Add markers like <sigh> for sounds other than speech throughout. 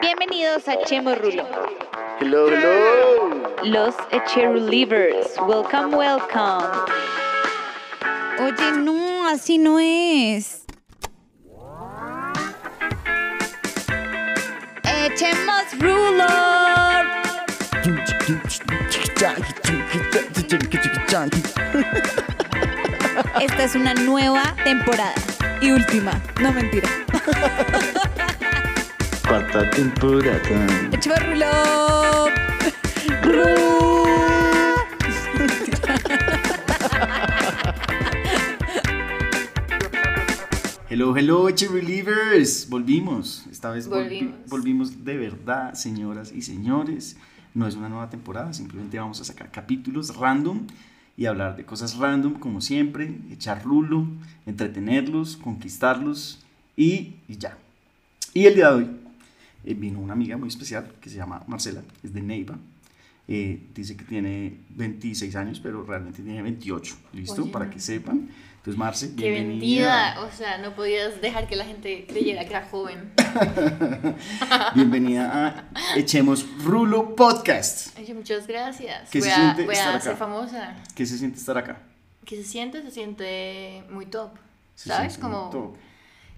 Bienvenidos a Chemo Rulo. Hello, hello. Los Echerulivers. Welcome, welcome. Oye, no, así no es. Echemos ruler. Esta es una nueva temporada. Y última. No mentira. <laughs> Cuarta temporada. Echemos rulo. <laughs> Hello, hello, Relievers. Volvimos. Esta vez volvi- Volvimos. volvimos de verdad, señoras y señores. No es una nueva temporada, simplemente vamos a sacar capítulos random y hablar de cosas random, como siempre, echar rulo, entretenerlos, conquistarlos y, y ya. Y el día de hoy eh, vino una amiga muy especial que se llama Marcela, es de Neiva. Eh, dice que tiene 26 años, pero realmente tiene 28. ¿Listo? Oye, Para que sepan. Entonces, Marce, Qué bienvenida. vendida, o sea, no podías dejar que la gente creyera que era joven. <laughs> Bienvenida a Echemos Rulo Podcast. Oye, muchas gracias. ¿Qué voy se a, siente voy estar a acá? ser famosa. ¿Qué se siente estar acá? ¿Qué se siente? Se siente muy top. Se ¿Sabes? siente muy Como top.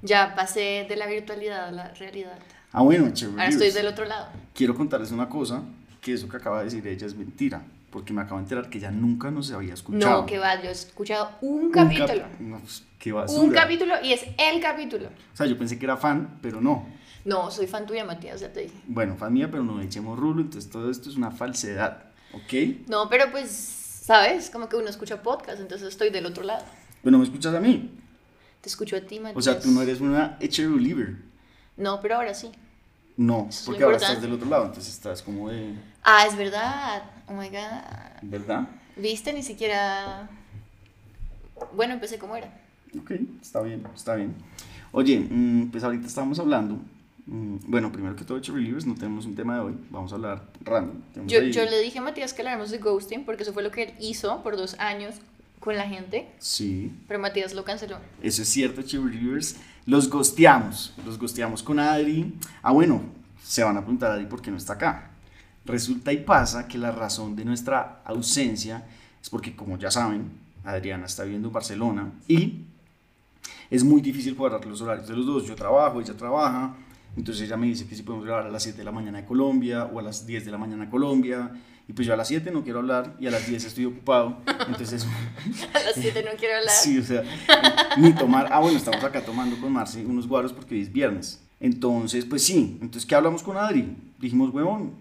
ya pasé de la virtualidad a la realidad. Ah, bueno, Cherry Ahora estoy del otro lado. Quiero contarles una cosa, que eso que acaba de decir ella es mentira, porque me acabo de enterar que ella nunca nos había escuchado. No, que va, yo he escuchado un Un capítulo. cap- no, pues, qué basura. un capítulo y es el capítulo. O sea, yo pensé que era fan, pero no. No, soy fan tuya, Matías, ya te dije. Bueno, fan mía, pero no echemos rulo, entonces todo esto es una falsedad, ¿ok? No, pero pues, ¿sabes? Como que uno escucha podcast, entonces estoy del otro lado. Pero no me escuchas a mí. Te escucho a ti, Matías. O sea, tú no eres una Echer Reliever. No, pero ahora sí. No, Eso porque ahora estás del otro lado, entonces estás como de... Ah, es verdad. Oh my god. ¿Verdad? ¿Viste? Ni siquiera. Bueno, empecé como era. Ok, está bien, está bien. Oye, mm, pues ahorita estábamos hablando. mm, Bueno, primero que todo, Echer Relievers, no tenemos un tema de hoy. Vamos a hablar random. Yo, yo le dije a Matías que habláramos de ghosting porque eso fue lo que él hizo por dos años con la gente, Sí, pero Matías lo canceló. eso es cierto, Echer Relievers. Los gosteamos. Los gosteamos con Adri. Ah, bueno, se van a preguntar Adri por qué no está acá. Resulta y pasa que la razón de nuestra ausencia es porque, como ya saben, Adriana está viviendo en Barcelona y es muy difícil cuadrar los horarios de los dos. Yo trabajo, ella trabaja. Entonces ella me dice que si podemos grabar a las 7 de la mañana de Colombia o a las 10 de la mañana de Colombia. Y pues yo a las 7 no quiero hablar y a las 10 estoy ocupado. Entonces, <laughs> A las 7 no quiero hablar. sí, o sea, ni tomar. Ah, bueno, estamos acá tomando con Marce unos guaros porque hoy es viernes. Entonces, pues sí. Entonces, ¿qué hablamos con Adri? Dijimos, huevón,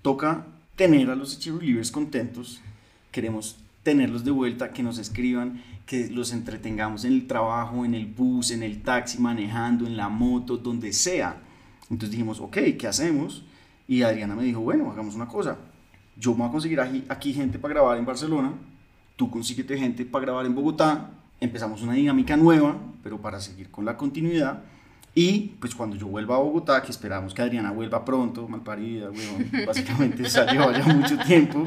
toca tener a los Relievers contentos. Queremos tenerlos de vuelta, que nos escriban, que los entretengamos en el trabajo, en el bus, en el taxi, manejando, en la moto, donde sea. Entonces dijimos, ok, ¿qué hacemos? Y Adriana me dijo, bueno, hagamos una cosa. Yo me voy a conseguir aquí, aquí gente para grabar en Barcelona, tú consíguete gente para grabar en Bogotá, empezamos una dinámica nueva, pero para seguir con la continuidad. Y pues cuando yo vuelva a Bogotá, que esperamos que Adriana vuelva pronto, malparida, weón, <laughs> básicamente salió ya mucho tiempo.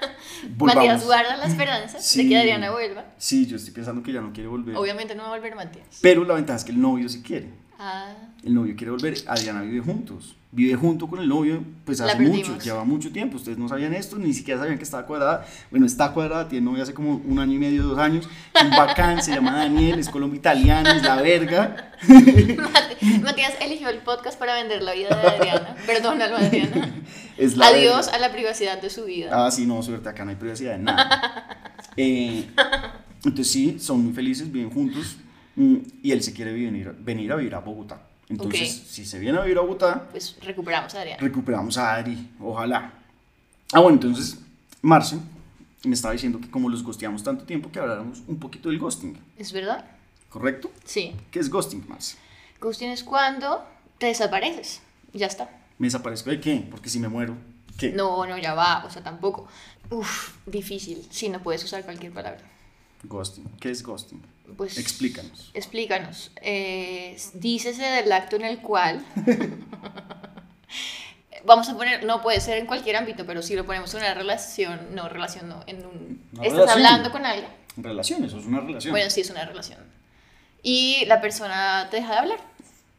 <laughs> Matías guarda la esperanza de Sí. que Adriana vuelva. Sí, yo estoy pensando que ya no quiere volver. Obviamente no va a volver Matías. Pero la ventaja es que el novio sí quiere. Ah, El novio quiere volver. Adriana vive juntos. Vive junto con el novio, pues hace mucho, lleva mucho tiempo. Ustedes no sabían esto, ni siquiera sabían que estaba cuadrada. Bueno, está cuadrada, tiene novio hace como un año y medio, dos años. Un bacán, se llama Daniel, es colombo italiano, es la verga. <laughs> Matías eligió el podcast para vender la vida de Adriana. Perdónalo, Adriana. <laughs> Es la Adiós verga. a la privacidad de su vida. Ah, sí, no, suerte, acá no hay privacidad de nada. <laughs> Eh, entonces sí, son muy felices, viven juntos. Mm, Y él se quiere venir, venir a vivir a Bogotá. Entonces, si se viene a vivir a Bogotá, Pues recuperamos a Adriana. recuperamos a Adri, ojalá. Ah, bueno, entonces, Marce me estaba diciendo que como los gosteamos tanto tiempo, que habláramos un poquito del ghosting, ¿Es verdad? ¿correcto? Sí. ¿Qué es ghosting, Marce? Ghosting es cuando te desapareces. Ya está. ¿Me desaparezco de qué? Porque si me muero, ¿qué? No, no, ya va. O sea, tampoco. Uf, difícil. Sí, no puedes usar cualquier palabra. Ghosting. ¿Qué es ghosting? Pues. Explícanos. Explícanos. Eh, dícese del acto en el cual. <laughs> Vamos a poner, no puede ser en cualquier ámbito, pero si lo ponemos en una relación, no, relación no, en un... Una estás relación. hablando con alguien, Relación, eso es una relación. bueno, sí es una relación. Y la persona te deja de hablar.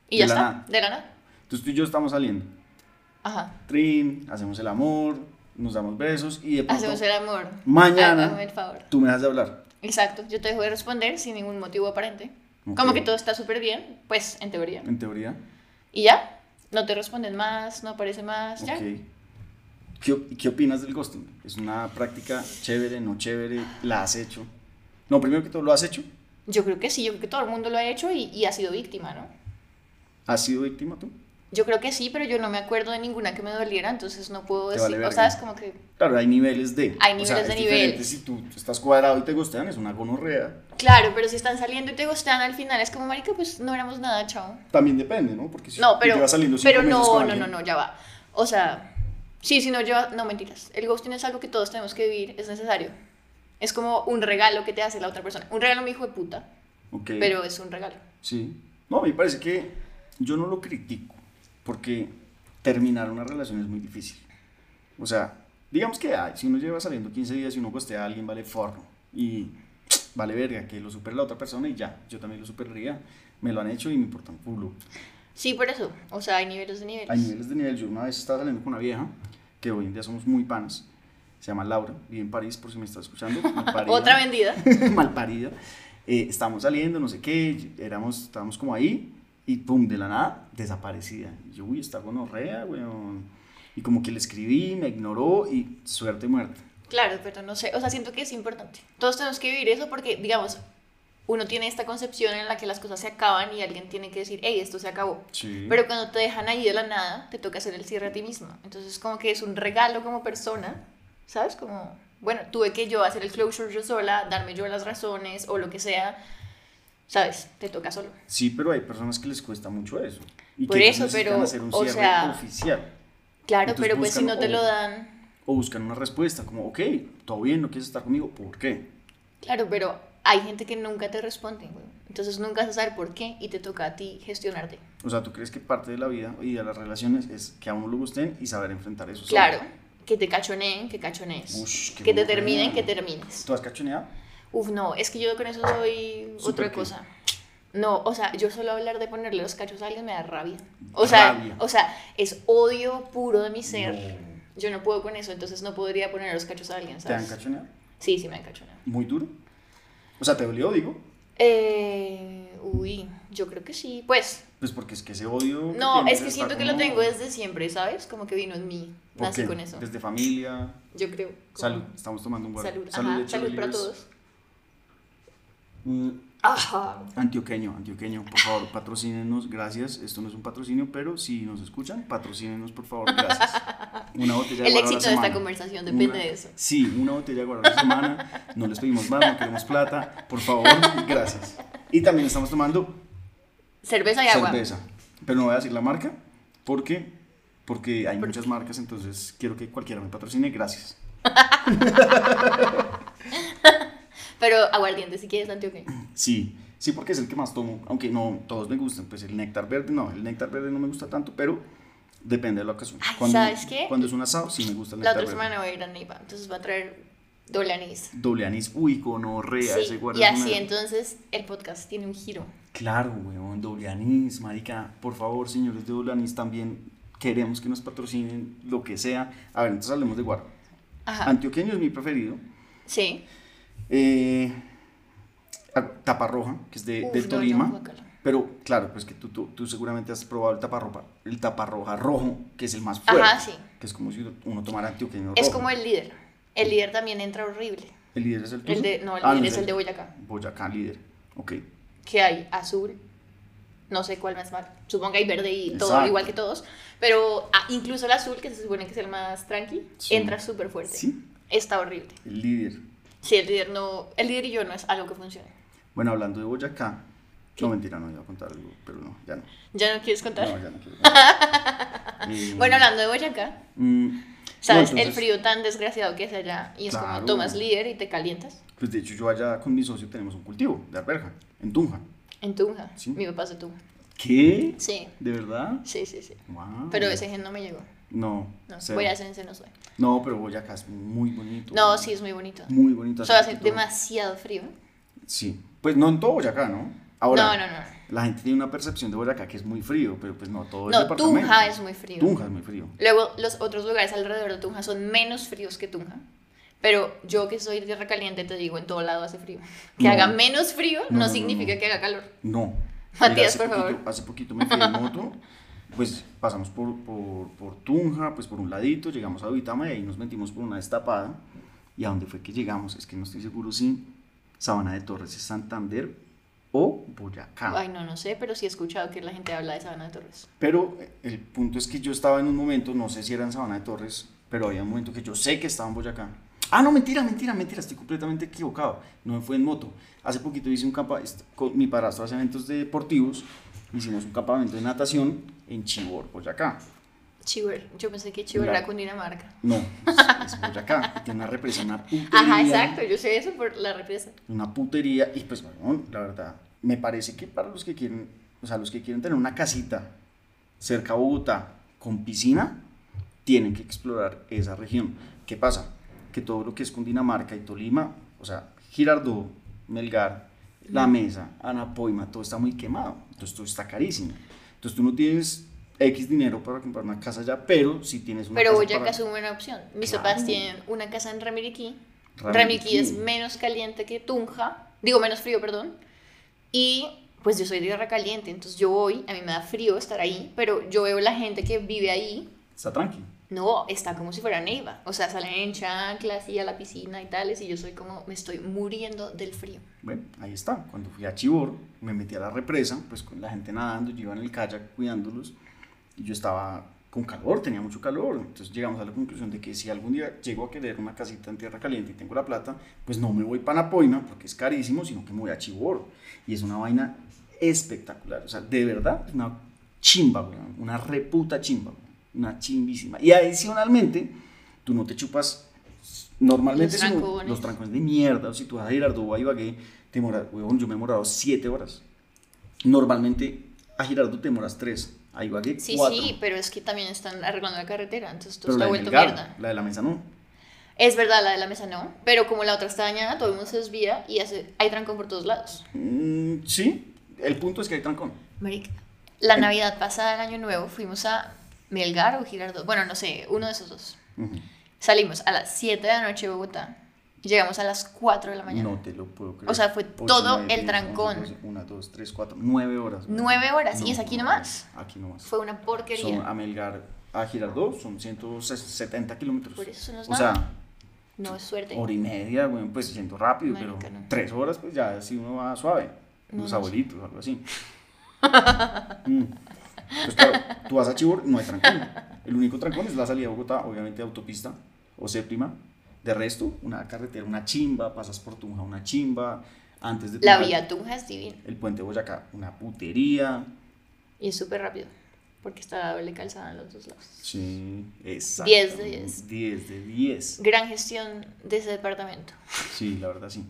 Y De ya está, nada. de la nada. Entonces tú y yo estamos saliendo. Ajá. Trin, hacemos el amor, nos damos besos y de pronto Hacemos el amor. Mañana. Hágame el favor. tú me dejas de hablar. Exacto. Yo te dejo de responder sin ningún motivo aparente. Como que todo está súper bien, pues en teoría. En teoría. Y ya. No te responden más, no aparece más, ya. Ok. ¿Qué, ¿Qué opinas del ghosting? ¿Es una práctica chévere, no chévere? ¿La has hecho? No, primero que todo, ¿lo has hecho? Yo creo que sí, yo creo que todo el mundo lo ha hecho y, y ha sido víctima, ¿no? ¿Has sido víctima tú? Yo creo que sí, pero yo no me acuerdo de ninguna que me doliera, entonces no puedo decir, vale o es como que, Claro, hay niveles de. Hay o sea, niveles de es niveles. Si tú estás cuadrado y te gustan, es una gonorrea. claro, pero si están saliendo y te gustan al final, es como, marica, pues no éramos nada, chao. También depende, ¿no? Porque si No, pero, llevas saliendo cinco pero meses no, con no, alguien- no, no, ya va. O sea, sí, si no lleva, no mentiras. El ghosting es algo que todos tenemos que vivir, es necesario. Es como un regalo que te hace la otra persona. Un regalo, mi hijo de puta, Ok. pero es un regalo. Sí. No, me parece que yo no lo critico, porque terminar una relación es muy difícil. O sea, digamos que ay, si uno lleva saliendo 15 días y uno costea a alguien, vale forro. Y <tsk> vale verga, que lo supere la otra persona y ya, yo también lo superaría. Me lo han hecho y me importa un culo. Sí, por eso. O sea, hay niveles de niveles. Hay niveles de nivel. Yo una vez estaba saliendo con una vieja, que hoy en día somos muy panas. Se llama Laura, vive en París, por si me está escuchando. <laughs> Otra vendida. <laughs> malparida. Eh, estábamos saliendo, no sé qué, éramos, estábamos como ahí y pum, de la nada, desaparecida. Y yo, uy, está gonorrea, weón. Y como que le escribí, me ignoró y suerte muerta. Claro, pero no sé, o sea, siento que es importante. Todos tenemos que vivir eso porque, digamos, uno tiene esta concepción en la que las cosas se acaban y alguien tiene que decir, hey, esto se acabó. Sí. Pero cuando te dejan ahí de la nada, te toca hacer el cierre a ti mismo. Entonces, como que es un regalo como persona, ¿sabes? Como, bueno, tuve que yo hacer el closure yo sola, darme yo las razones o lo que sea, ¿sabes? Te toca solo. Sí, pero hay personas que les cuesta mucho eso. Y Por que eso, pero, hacer un o sea, oficial. Claro, Entonces pero pues si no te o- lo dan, O buscan una respuesta, como, ok, todo bien, no quieres estar conmigo, ¿por qué? claro, pero hay gente que nunca te responde, güey. Entonces nunca vas a saber por qué y te toca a ti gestionarte. O sea, ¿tú crees que parte de la vida y de las relaciones es que a uno le gusten y saber enfrentar eso? Claro, que te cachoneen, que cachonees. Ush, que te terminen, que termines. ¿Tú has cachoneado? Uf, no, es que yo con eso soy otra cosa. No, o sea, yo solo hablar de ponerle los cachos a alguien me da rabia. O sea, Rabia. o sea, es odio puro de mi ser. No. Yo no puedo con eso, entonces no podría poner los cachos a alguien, ¿Te han ¿sabes? cachoneado? Sí, sí me han cachoneado. ¿Muy duro? O sea, ¿te dolió, digo? Eh, uy, yo creo que sí. Pues, Pues porque es que ese odio... no, es que siento que lo tengo desde siempre, ¿sabes? Como que vino en mí. ¿Por Nací con eso. Desde familia... Yo creo. como- Salud, estamos tomando un guaro. Salud, Salud, ajá, salud para todos. Ajá. Antioqueño, antioqueño, por favor, patrocínenos, gracias. Esto no es un patrocinio, pero si nos escuchan, patrocínenos, por favor, gracias. Una botella de El éxito de esta conversación depende Una- de eso. Sí, una botella de guaro a la semana. No les pedimos más, no queremos plata. Por favor, gracias. Y también estamos tomando Cerveza y agua. cerveza. Pero no voy a decir la marca porque, porque hay muchas marcas, entonces quiero que cualquiera me patrocine. Gracias. <laughs> Pero aguardiente, si quieres, Antioquia. Sí, sí, porque es el que más tomo, aunque no todos me gustan. Pues el néctar verde, no, el néctar verde no me gusta tanto, pero depende de la ocasión. Ay, Cuando, ¿sabes qué? Cuando es un asado, sí me gusta el La néctar otra verde. semana voy a ir a Neiva, entonces va a traer doble anís. Doble anís, uy, conorrea, ese Sí, guaro y es así una- entonces el podcast tiene un giro. Claro, weón, doble anís, marica. Por favor, señores de doble anís, también queremos que nos patrocinen lo que sea. A ver, entonces hablemos de guaro. Ajá. Antioqueño es mi preferido. Sí. Eh, taparroja, que es de, Uf, de no, Tolima. no, pero claro, pues que tú, tú, tú seguramente has probado el taparroja, el taparroja rojo, que es el más fuerte. Ajá, sí. Que es como si uno tomara antioqueño Es como el líder. El líder también entra horrible. ¿El líder es el tuyo? El de, no, el Ah, líder es es el de Boyacá. Boyacá, líder. Ok. Que hay azul. No sé cuál más mal. Supongo que hay verde y todo igual que todos. Pero ah, incluso el azul, que se supone que es el más tranqui, Sí. entra súper fuerte. Sí, Está horrible. el líder. Sí, el líder no. El líder y yo no es algo que funcione. Bueno, hablando de Boyacá. ¿Qué? No, mentira, no iba a contar algo, pero no, ya no. ¿Ya no quieres contar? No, ya no quiero. contar. <laughs> Eh, Bueno, hablando de Boyacá, mm, ¿sabes? no, el frío tan desgraciado que es allá. Y es Claro. como tomas líder y te calientas. Pues de hecho, yo allá con mi socio tenemos un cultivo de alberja, en Tunja. En Tunja. Sí. Mi papá es de Tunja. ¿Qué? Sí, ¿De verdad? sí, sí, sí. Wow. Pero ese gen no me llegó. No, No, cero. Sense no soy. No, pero Boyacá es muy bonito. No, sí, es muy bonito. Muy bonito. Solo hace demasiado frío. Sí. Pues no en todo Boyacá, ¿no? Ahora, no, no, no. La gente tiene una percepción de Boyacá que es muy frío, pero pues no todo el No, departamento. Tunja es muy frío. Tunja es muy frío. Luego, los otros lugares alrededor de Tunja son menos fríos que Tunja. Pero yo que soy tierra caliente, te digo, en todo lado hace frío. Que No. haga menos frío No, no, significa que haga calor. No. Matías, Mira, por poquito- favor. Hace poquito me fui en moto, <laughs> pues pasamos por, por, por Tunja, pues por un ladito, llegamos a Uitama y ahí nos metimos por una destapada. ¿Y a dónde fue que llegamos? Es que no estoy seguro si Sabana de Torres es Santander o Boyacá. Ay, no, no sé, pero sí he escuchado que la gente habla de Sabana de Torres. Pero eh, el punto es que yo estaba en un momento, no sé si era en Sabana de Torres, pero había un momento que yo sé que estaba en Boyacá. Ah, no, mentira, mentira, mentira, estoy completamente equivocado. No me fue en moto. Hace poquito hice un campamento, mi padrastro hace eventos deportivos, hicimos un campamento de natación en Chibor, Boyacá. Chihuahua. Yo pensé que Chihuahua La- era Cundinamarca. No, es, <laughs> es Boyacá. Tiene una represa, una putería. Ajá, exacto. Yo sé eso por la represa. Una putería. Y pues, bueno, la verdad, me parece que para los que quieren, o sea, los que quieren tener una casita cerca a Bogotá con piscina, tienen que explorar esa región. ¿Qué pasa? Que todo lo que es Cundinamarca y Tolima, o sea, Girardot, Melgar, La Mesa, Anapoima, todo está muy quemado. Entonces todo está carísimo. Entonces tú no tienes X dinero para comprar una casa allá, pero si tienes una Pero casa Boyacá para- es una buena opción. Mis Claro. papás tienen una casa en Ramiriquí. Ramiriquí. Ramiriquí es menos caliente que Tunja. Digo, menos frío, perdón. Y pues yo soy de tierra caliente, entonces yo voy, a mí me da frío estar ahí, pero yo veo la gente que vive ahí Está tranqui. No, está como si fuera Neiva. O sea, salen en chanclas y a la piscina y tales. Y yo soy como, me estoy muriendo del frío. Bueno, ahí está. Cuando fui a Chibor, me metí a la represa, pues con la gente nadando, yo iba en el kayak cuidándolos y yo estaba con calor, tenía mucho calor. Entonces llegamos a la conclusión de que si algún día llego a querer una casita en tierra caliente y tengo la plata, pues no me voy para Napoima porque es carísimo, sino que me voy a Chibor. Y es una vaina espectacular. O sea, de verdad, una chimba, una reputa chimba, una chimbísima. Y adicionalmente, tú no te chupas normalmente Los trancones. los trancones de mierda, o si tú vas a Girardot o a Ibagué, te demoras, huevón, yo me he demorado 7 horas. Normalmente a Girardot te demoras 3, a Ibagué Sí, 4. sí, pero es que también están arreglando la carretera. Entonces todo pero está vuelto Melgar, mierda. la de la mesa no. Es verdad, la de la mesa no. Pero como la otra está dañada, todo el mundo se desvía y hace, hay trancón por todos lados. Mm, sí, el punto es que hay trancón. Marica, la Navidad pasada, el Año Nuevo, fuimos a Melgar o Girardot. Bueno, no sé, uno de esos dos. Salimos a las 7 de la noche de Bogotá llegamos a las 4 de la mañana. No te lo puedo creer. O sea, fue todo el trancón. once, doce, Una, dos, tres, cuatro, nueve horas. weón. Nueve horas, y es aquí no, nomás. Aquí nomás. Fue una porquería. Son a Melgar, a Girardot son 170 kilómetros. Por eso no es O nada. sea, No es suerte. hora y media, bueno, pues yendo rápido, Marica, pero no. tres horas, pues ya si uno va suave. Los abuelitos, algo así. <laughs> Mm. Pues claro, tú vas a Chibor, no hay trancón. El único trancón es la salida de Bogotá, obviamente autopista o séptima. De resto, una carretera, una chimba, pasas por Tunja, una chimba. Antes de La Tunja, vía Tunja es divina El puente Boyacá, una putería. y es súper rápido porque está doble calzada en los dos lados. Sí, exacto. 10 de 10. 10 de 10. Gran gestión de ese departamento. Sí, la verdad sí.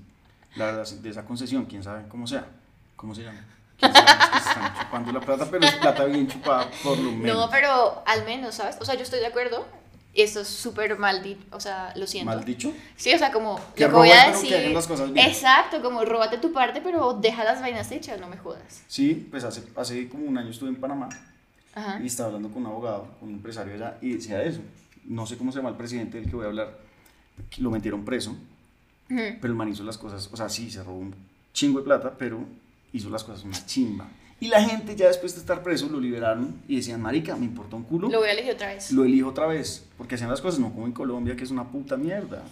La verdad de esa concesión, quién sabe cómo sea. ¿Cómo se llama? Que están chupando la plata, pero es plata bien chupada, por lo menos. No, pero al menos, ¿sabes? O sea, yo estoy de acuerdo. Esto es súper mal dicho, o sea, lo siento. Mal dicho. Sí, o sea, como Que lo que voy a que decir. hagan las cosas bien. Exacto, como róbate tu parte, pero deja las vainas hechas, no me jodas. Sí, pues hace, hace como un año estuve en Panamá Ajá. y estaba hablando con un abogado, con un empresario allá, y decía eso. No sé cómo se llama el presidente del que voy a hablar. que Lo metieron preso, Ujú. pero el man hizo las cosas, o sea, sí, se robó un chingo de plata, pero hizo las cosas una chimba. Y la gente ya después de estar preso lo liberaron y decían, marica, me importa un culo. Lo voy a elegir otra vez. lo elijo otra vez, porque hacían las cosas no como en Colombia, que es una puta mierda.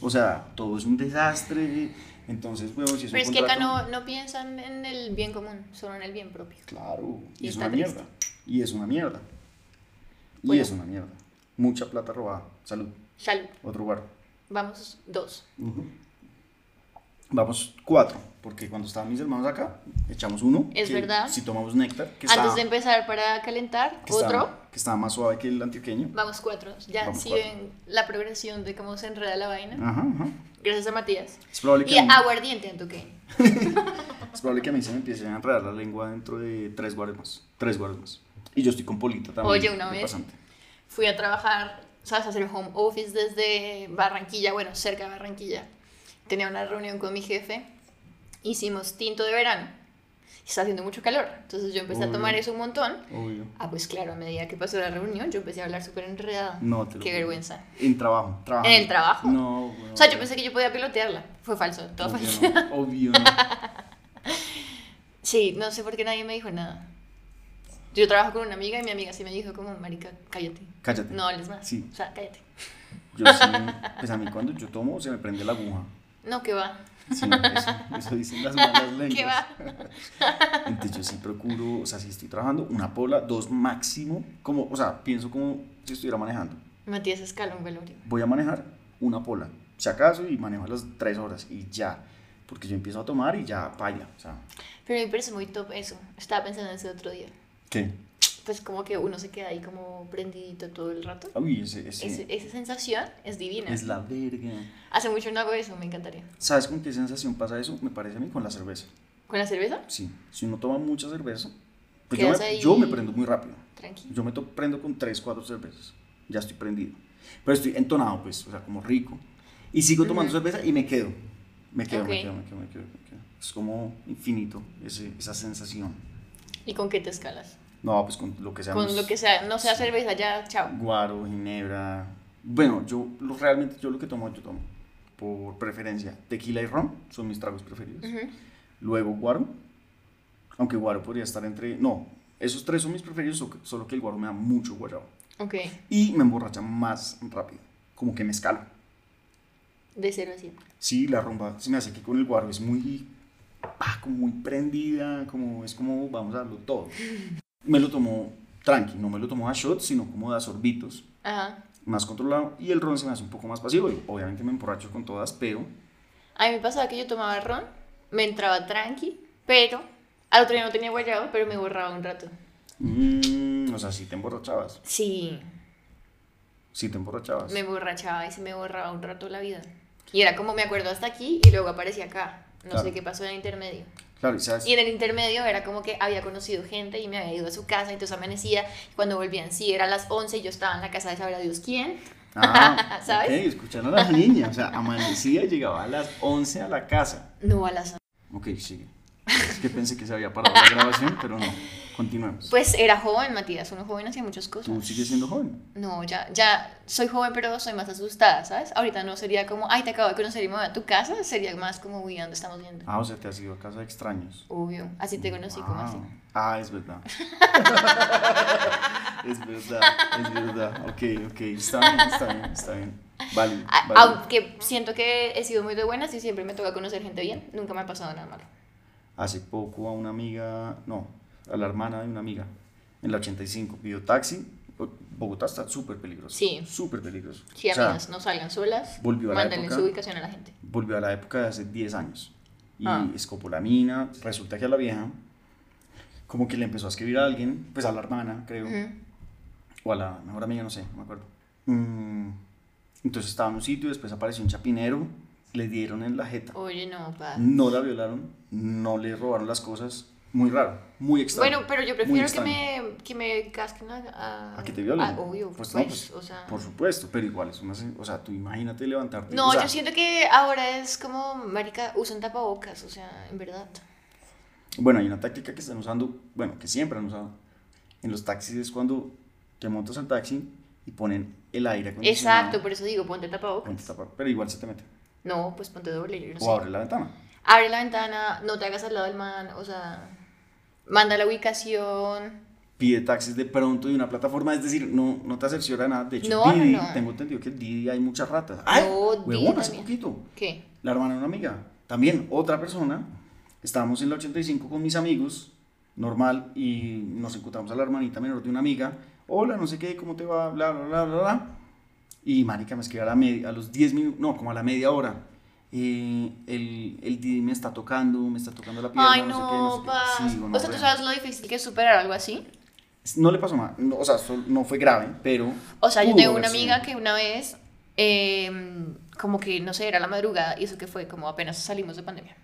O sea, todo es un desastre. Entonces, huevón, si es Pero un es que acá no, no piensan en el bien común, solo en el bien propio. Claro, y, Y es una triste. mierda. Y es una mierda. Y Bueno. es una mierda. Mucha plata robada. Salud. Salud. Otro guardo. Vamos, dos. Vamos cuatro, porque cuando estaban mis hermanos acá, echamos uno. Es que verdad. Si tomamos néctar, que, Antes estaba, de empezar para calentar, que, otro. estaba, que estaba más suave que el antioqueño. Vamos cuatro. Ya si ven la progresión de cómo se enreda la vaina. Ajá, ajá. Gracias a Matías. Es probable que Y mí- aguardiente en toque. <laughs> Es probable que a mí se me empiece a enredar la lengua dentro de tres guardias más. Tres guardias más. Y yo estoy con Polita también. Oye, una vez- pasante. Fui a trabajar, ¿sabes? A hacer home office desde Barranquilla, bueno, cerca de Barranquilla. Tenía una reunión con mi jefe. Hicimos tinto de verano. está haciendo mucho calor. Entonces yo empecé a tomar Obvio. eso un montón. Obvio. Ah, pues claro, a medida que pasó la reunión, yo empecé a hablar súper enredada. No, te lo Qué juro. vergüenza. En trabajo, trabajo. ¿En el trabajo? No, bueno, O sea, yo pensé que yo podía pilotearla. Fue falso, todo obvio falso. no, obvio no. <laughs> Sí, no sé por qué nadie me dijo nada. Yo trabajo con una amiga y mi amiga sí me dijo como, marica, cállate. Cállate. No hables más. Sí. O sea, cállate. Yo sí, pues a mí cuando yo tomo se me prende la aguja. No, que va. Sí, eso, eso dicen las malas <laughs> lenguas. ¿Qué <laughs> va? Entonces yo sí procuro, o sea, si estoy trabajando, una pola, dos máximo, como, o sea, pienso como si estuviera manejando. Matías escala un velorio. Voy a manejar una pola, si acaso, y manejo las tres horas y ya. Porque yo empiezo a tomar y ya paila, o sea. Pero me parece muy top eso. Estaba pensando en ese otro día. ¿Qué? Pues como que uno se queda ahí como prendidito todo el rato. Uy, ese, ese esa sensación es divina. es la verga. Hace mucho no hago eso, me encantaría. ¿Sabes con qué sensación pasa eso? Me parece a mí con la cerveza. ¿Con la cerveza? Sí, si uno toma mucha cerveza, pues yo me, ahí- yo me prendo muy rápido. Tranquilo. Yo me to- prendo con 3, 4 cervezas. Ya estoy prendido. Pero estoy entonado, pues, o sea, como rico. Y sigo tomando Ujú. cerveza y me quedo. Me quedo, Ok. me quedo, me quedo, me quedo, me quedo. Es como infinito ese- esa sensación. ¿Y con qué te escalas? No, pues con lo que sea. Con lo que sea, no sea cerveza, ya, chao. Guaro, ginebra. Bueno, yo lo, realmente yo lo que tomo, yo tomo. Por preferencia, tequila y ron son mis tragos preferidos. Luego guaro. Aunque guaro podría estar entre. No, esos tres son mis preferidos, so- solo que el guaro me da mucho guayabo. Ok, y me emborracha más rápido, como que me escalo. de cero a 100. Sí, la rumba se me hace que con el guaro es muy, ah, como muy prendida, como es como vamos a darlo todo. <laughs> Me lo tomo tranqui, no me lo tomo a shots, sino como a sorbitos, Ajá. más controlado, y el ron se me hace un poco más pasivo, y obviamente me emborracho con todas, pero A mí me pasaba que yo tomaba ron, me entraba tranqui, pero al otro día no tenía guayabo, pero me borraba un rato. mm, o sea, si te emborrachabas, Sí, si te emborrachabas. me borrachaba y se me borraba un rato la vida. Y era como me acuerdo hasta aquí y luego aparecía acá. No Claro. sé qué pasó en el intermedio. Claro, y sabes, Y en el intermedio era como que había conocido gente y me había ido a su casa, entonces amanecía. Y cuando volvían, sí, era las 11 y yo estaba en la casa de saber a Dios quién. ah, <laughs> ¿Sabes? ok, escucharon a la niña, o sea, amanecía y llegaba a las 11 a la casa. No a las Ok, sigue. Es que pensé que se había parado la grabación, pero no. Continuemos. Pues era joven, Matías. Uno joven hacía muchas cosas. Tú sigues siendo joven. No, ya, ya soy joven, pero soy más asustada, ¿sabes? Ahorita no sería como, ay, te acabo de conocer y me voy a tu casa. Sería más como, uy, ¿a dónde estamos yendo? Ah, o sea, te has ido a casa de extraños. Obvio, así te conocí, como así. Wow. Ah, es verdad. <laughs> es verdad, es verdad. Ok, ok. Está bien, está bien, está bien. Vale, vale. Aunque siento que he sido muy de buenas y siempre me toca conocer gente bien, nunca me ha pasado nada malo. Hace poco a una amiga, no, a la hermana de una amiga, en la 85, pidió taxi. Bogotá está súper peligroso. Sí. Súper peligroso. Sí, O sea, amigas, no salgan solas, volvió a la mándenle época- su ubicación a la gente. volvió a la época de hace 10 años. Y Ah. escopolamina, resulta que a la vieja, como que le empezó a escribir a alguien, pues a la hermana, creo, Ujú. o a la mejor amiga, no sé, no me acuerdo. Mm, entonces estaba en un sitio, después apareció un chapinero, le dieron en la jeta. Oye, no, pa. No la violaron, no le robaron las cosas. Muy raro, muy extraño. Bueno, pero yo prefiero que me, que me casquen a, a, ¿A que te violen? a- obvio, Pues pues, no, pues, o sea. Por supuesto, pero igual es una... O sea, tú imagínate levantarte. No, o sea, yo siento que ahora es como, marica, usan tapabocas, o sea, en verdad. Bueno, hay una táctica que están usando, bueno, que siempre han usado en los taxis es cuando te montas al taxi y ponen el aire acondicionado. Exacto, por eso digo, ponte tapabocas. ponte tapa- pero igual se te mete. No, pues ponte doble, yo no O sé. abre la ventana. Abre la ventana, no te hagas al lado del man, o sea, manda la ubicación. Pide taxis de pronto de una plataforma, es decir, no, no te cerciora nada. De hecho, No, Didi, no. tengo entendido que en Didi hay muchas ratas. ¡Ay! Huevón, hace poquito. ¿Qué? La hermana de una amiga. También otra persona. Estábamos en la 85 con mis amigos, normal, y nos encontramos a la hermanita menor de una amiga. Hola, no sé qué, ¿cómo te va? Bla, bla, bla, bla, bla. Y marica me escribe a, la media, a los 10 minutos, no, como a la media hora. eh, el, el Didi me está tocando, me está tocando la pierna, Ay, no, no, sé qué, no sé qué. Sí, o sea, ¿tú sabes lo difícil que es superar algo así? No le pasó más, no, o sea, no fue grave, pero... O sea, yo tengo una amiga que una vez, eh, como que, no sé, era la madrugada, y eso que fue como apenas salimos de pandemia.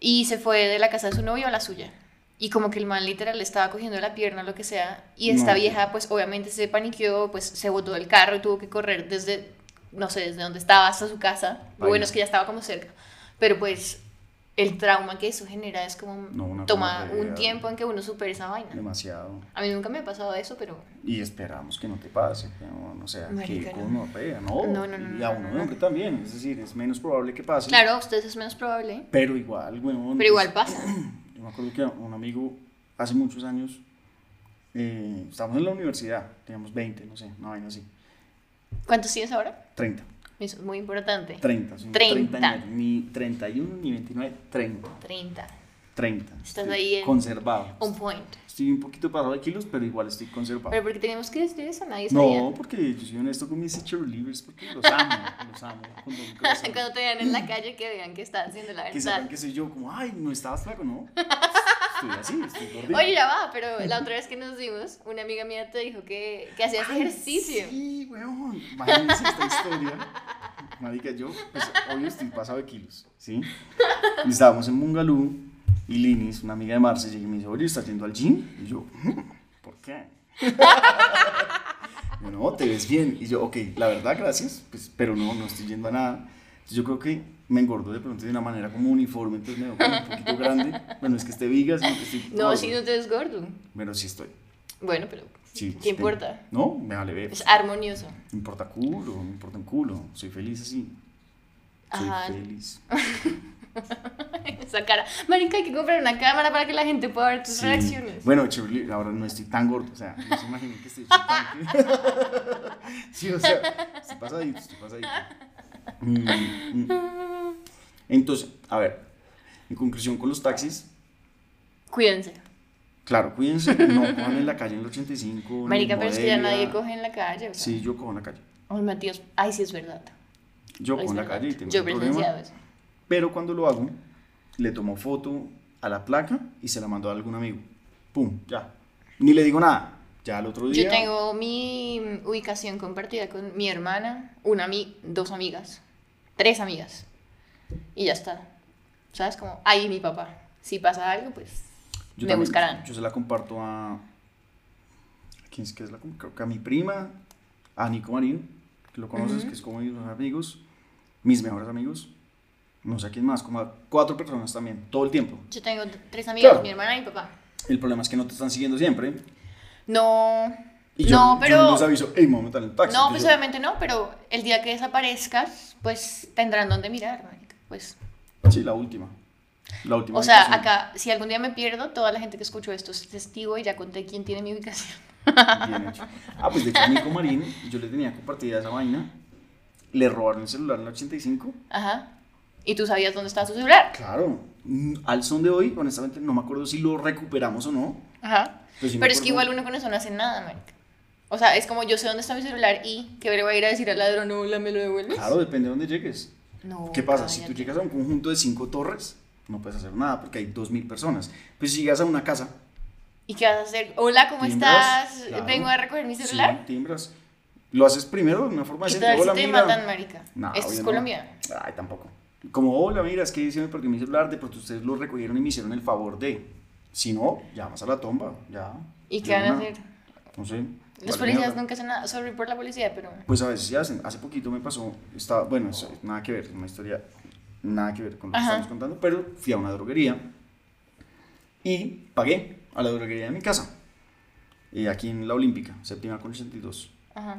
Y se fue de la casa de su novio a la suya. Y como que el man literal le estaba cogiendo la pierna, lo que sea. Y esta No. vieja, pues obviamente se paniqueó, pues se botó del carro y tuvo que correr desde, no sé, desde donde estaba hasta su casa. Lo bueno no. es que ya estaba como cerca. Pero pues el trauma que eso genera es como No, toma un tiempo en que uno supere esa vaina. Demasiado. A mí nunca me ha pasado eso, pero Y esperamos que no te pase, no, o sea, Marica, que no. gonorrea, ¿no? No, no, no, Y a no, uno no, hombre también, es decir, es menos probable que pase. claro, a ustedes es menos probable, Pero igual, weón. pero igual pasa. <clears throat> Me acuerdo que un amigo hace muchos años, eh, estábamos en la universidad, teníamos 20, no sé, una vaina así, ¿Cuántos tienes ahora? 30, Eso es muy importante. 30, sí, 30. años, ni 31 ni 29, 30, 30. 30. Estás ahí en- Conservado. On point. Estoy un poquito pasado de kilos, pero igual estoy conservado. Pero porque tenemos que decir eso, nadie sabía. No, porque yo soy honesto con mis cheerleaders, porque los amo, los amo. <laughs> corazón. Cuando te vean en la calle que vean que estás haciendo la Que sepan verdad. que soy yo, como, ay, no estabas flaco, ¿no? <laughs> Estoy así, estoy gordito. Oye, ya va, pero la otra vez que nos vimos, una amiga mía te dijo que, que hacías Ay, ejercicio. Sí, weón. Imagínense esta historia. Marica, yo, pues, obvio, estoy pasado de kilos, ¿sí? Y estábamos en Mungalú y Linis, una amiga de Marce, llega y me dice, oye, ¿estás yendo al gym? Y yo, "Hmm, ¿por qué? <laughs> Yo, no, te ves bien. Y yo, ok, la verdad, gracias, pues, pero no, no estoy yendo a nada. Entonces yo creo que me engordo de pronto de una manera como uniforme, entonces me veo como un poquito grande. Bueno, es que esté viga, sino que estoy... No, si no te ves gordo. Pero sí estoy. Bueno, pero Sí, ¿qué importa? No, me vale ver. Es armonioso. Me importa culo, me importa un culo. Soy feliz así. Soy Ajá. feliz. <laughs> Esa cara. Marica, hay que comprar una cámara para que la gente pueda ver tus Sí. reacciones. Bueno, chévere, ahora no estoy tan gordo. O sea, no se imaginen que estoy chupando. <laughs> <laughs> sí, o sea, estoy pasadito, estoy pasadito. Mm, mm. Entonces, a ver, en conclusión con los taxis, Cuídense. claro, cuídense, no cojan en la calle en el 85. ni Marica, pero es que ya nadie coge en la calle. Sí, yo cojo en la calle. Ay, Matías. Ay, sí es verdad. Yo Ay, cojo en la verdad. calle y tengo Yo presenciado eso. Pero cuando lo hago, le tomo foto a la placa y se la mando a algún amigo. Pum, ya. Ni le digo nada. Ya al otro día. Yo tengo mi ubicación compartida con mi hermana, una ami dos amigas, tres amigas. Y ya está. ¿Sabes? Como, ahí mi papá. Si pasa algo, pues yo me también- buscarán. Yo se la comparto a. ¿a ¿Quién es que es la Creo que a mi prima, a Nico Marín, que lo conoces, que es como mis amigos, mis mejores amigos. No sé a quién más, como a cuatro personas también, todo el tiempo. Yo tengo tres amigas, Claro. mi hermana y mi papá. El problema es que no te están siguiendo siempre. No. Y yo, no, yo pero. les aviso, hey, el taxi. no, pues yo, obviamente no, pero el día que desaparezcas, pues tendrán donde mirar, marica. Pues. Sí, la última. La última. O sea, ubicación. acá, si algún día me pierdo, toda la gente que escuchó esto es testigo y ya conté quién tiene mi ubicación. Bien hecho. Ah, pues de hecho, Nico Marín, yo le tenía compartida esa vaina. Le robaron el celular en el 85. Ajá. ¿Y tú sabías dónde estaba su celular? Claro. mm, Al son de hoy, honestamente, no me acuerdo si lo recuperamos o no. Ajá. Pero, sí me Pero es que igual uno con eso no hace nada, marica. O sea, es como yo sé dónde está mi celular y que le voy a ir a decir al ladrón, hola, ¿me lo devuelves? Claro, depende de dónde llegues. No, ¿Qué pasa? Si tú llegas a un conjunto de cinco torres, no puedes hacer nada porque hay 2.000 personas. Pues si llegas a una casa, ¿Y qué vas a hacer? Hola, ¿cómo Timbras, estás? claro. Vengo a recoger mi sí, celular. timbras. Lo haces primero de una forma ¿Qué decente. tal si Hola, te mira. matan, marica? No, Esto es no. Colombia. Ay, tampoco. Como, hola, mira, es que me perdió mi celular, de pronto ustedes lo recogieron y me hicieron el favor de. Si no, llamas a la tomba, ya. ¿Y qué van a hacer? No sé. Los policías nunca hacen nada. Sorry por la policía, pero. Pues a veces sí hacen. Hace poquito me pasó, estaba, bueno, eso, nada que ver, es una historia nada que ver con lo que Ajá. estamos contando, pero fui a una droguería y pagué a la droguería de mi casa, y aquí en la Olímpica, séptima con 82. Ajá.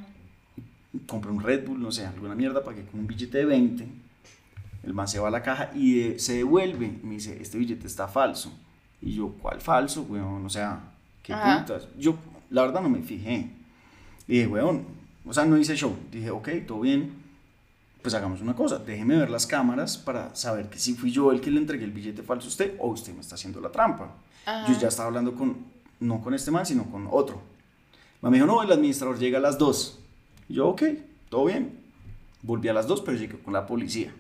Compré un Red Bull, no sé, alguna mierda, pagué con un billete de 20. El man se va a la caja y se devuelve. Y me dice, este billete está falso. Y yo, ¿cuál falso, weón? O sea, qué Ajá. putas. Yo, la verdad, no me fijé. Y dije, weón, o sea, no hice show. Dije, ok, todo bien. Pues hagamos una cosa, déjeme ver las cámaras para saber que si fui yo el que le entregué el billete falso a usted o usted me está haciendo la trampa. Ajá. Yo ya estaba hablando con, no con este man, sino con otro. Me dijo, no, el administrador llega a las 2. Y yo, ok, todo bien. Volví a las 2, pero llegué con la policía.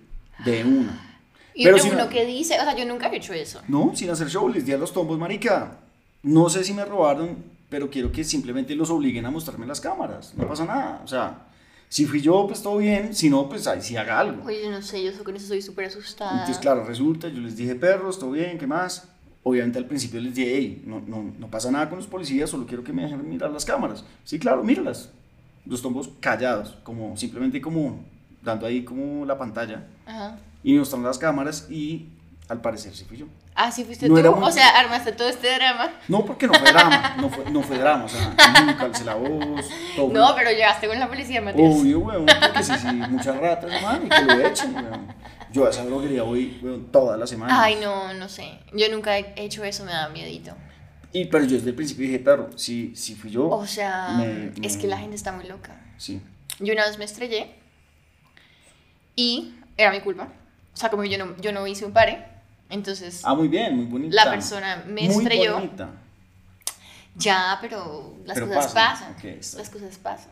De una. Y Pero uno no- que dice, o sea, yo nunca he hecho eso. No, sin hacer show, les di a los tombos, marica. No sé si me robaron, pero quiero que simplemente los obliguen a mostrarme las cámaras. No pasa nada. O sea, si fui yo, pues todo bien. Si no, pues ahí sí haga algo. Oye, yo no sé, yo con eso soy súper asustada. Entonces, claro, resulta, yo les dije, perros, todo bien, ¿qué más? Obviamente al principio les dije, hey, no, no, no pasa nada con los policías, solo quiero que me dejen mirar las cámaras. Sí, claro, míralas. Los tombos callados, como simplemente como dando ahí como la pantalla. Ajá. Y me mostraron las cámaras y Al parecer sí fui yo. Ah, sí fuiste No tú. muy- O sea, armaste todo este drama. No, porque no fue drama, no fue, no fue drama, o sea, nunca alcé la voz, todo. No, pero llegaste con la policía, Matías. Obvio, weón, porque sí, sí, muchas ratas, hermano, y que lo echen, weón. Yo a esa droguería voy, weón, toda la semana. Ay, no, no sé. Yo nunca he hecho eso, me da miedito. Y, pero yo desde el principio dije, perro, si, si fui yo, O sea, Me- es que la gente está muy loca. sí. Yo una vez me estrellé y era mi culpa. O sea, como yo no, yo no hice un pare, entonces Ah, muy bien, muy bonita. la persona me Muy estrelló. bonita. Ya, pero las Pero cosas pasa, pasan. Las cosas pasan.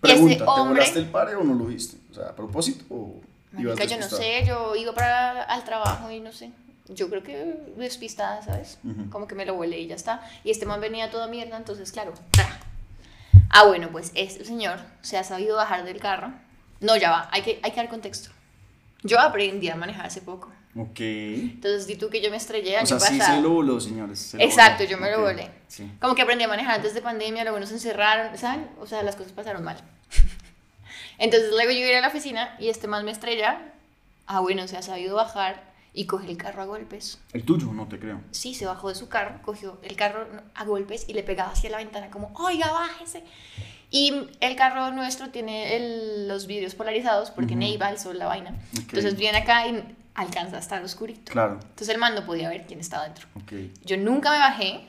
Pregunta, ¿te hombre- volaste el pare o no lo viste? O sea, ¿a propósito o Marica, yo no sé, yo iba para al trabajo y no sé. Yo creo que despistada, ¿sabes? Como que me lo volé y ya está. Y este man venía toda mierda, entonces, claro. ¡tra! Ah, bueno, pues este señor se ha sabido bajar del carro. No, ya va, hay que, hay que dar contexto. Yo aprendí a manejar hace poco. Ok. Entonces, di tú que yo me estrellé año O sea, sí pasado. se lo voló, señores. se lo Exacto, voló. yo me lo Ok, volé. Sí. Como que aprendí a manejar antes de pandemia, luego nos encerraron, ¿saben? O sea, las cosas pasaron mal. <laughs> Entonces luego yo iba a la oficina y este man me estrella. Ah, bueno, se ha sabido bajar y coge el carro a golpes. El tuyo, no te creo. Sí, se bajó de su carro, cogió el carro a golpes y le pegaba hacia la ventana como, oiga, bájese. Y el carro nuestro tiene el- los vidrios polarizados porque Ujú. Neiva alzó la vaina. Ok. Entonces viene acá y alcanza a estar oscurito. Claro. Entonces el man no podía ver quién estaba dentro. Ok. Yo nunca me bajé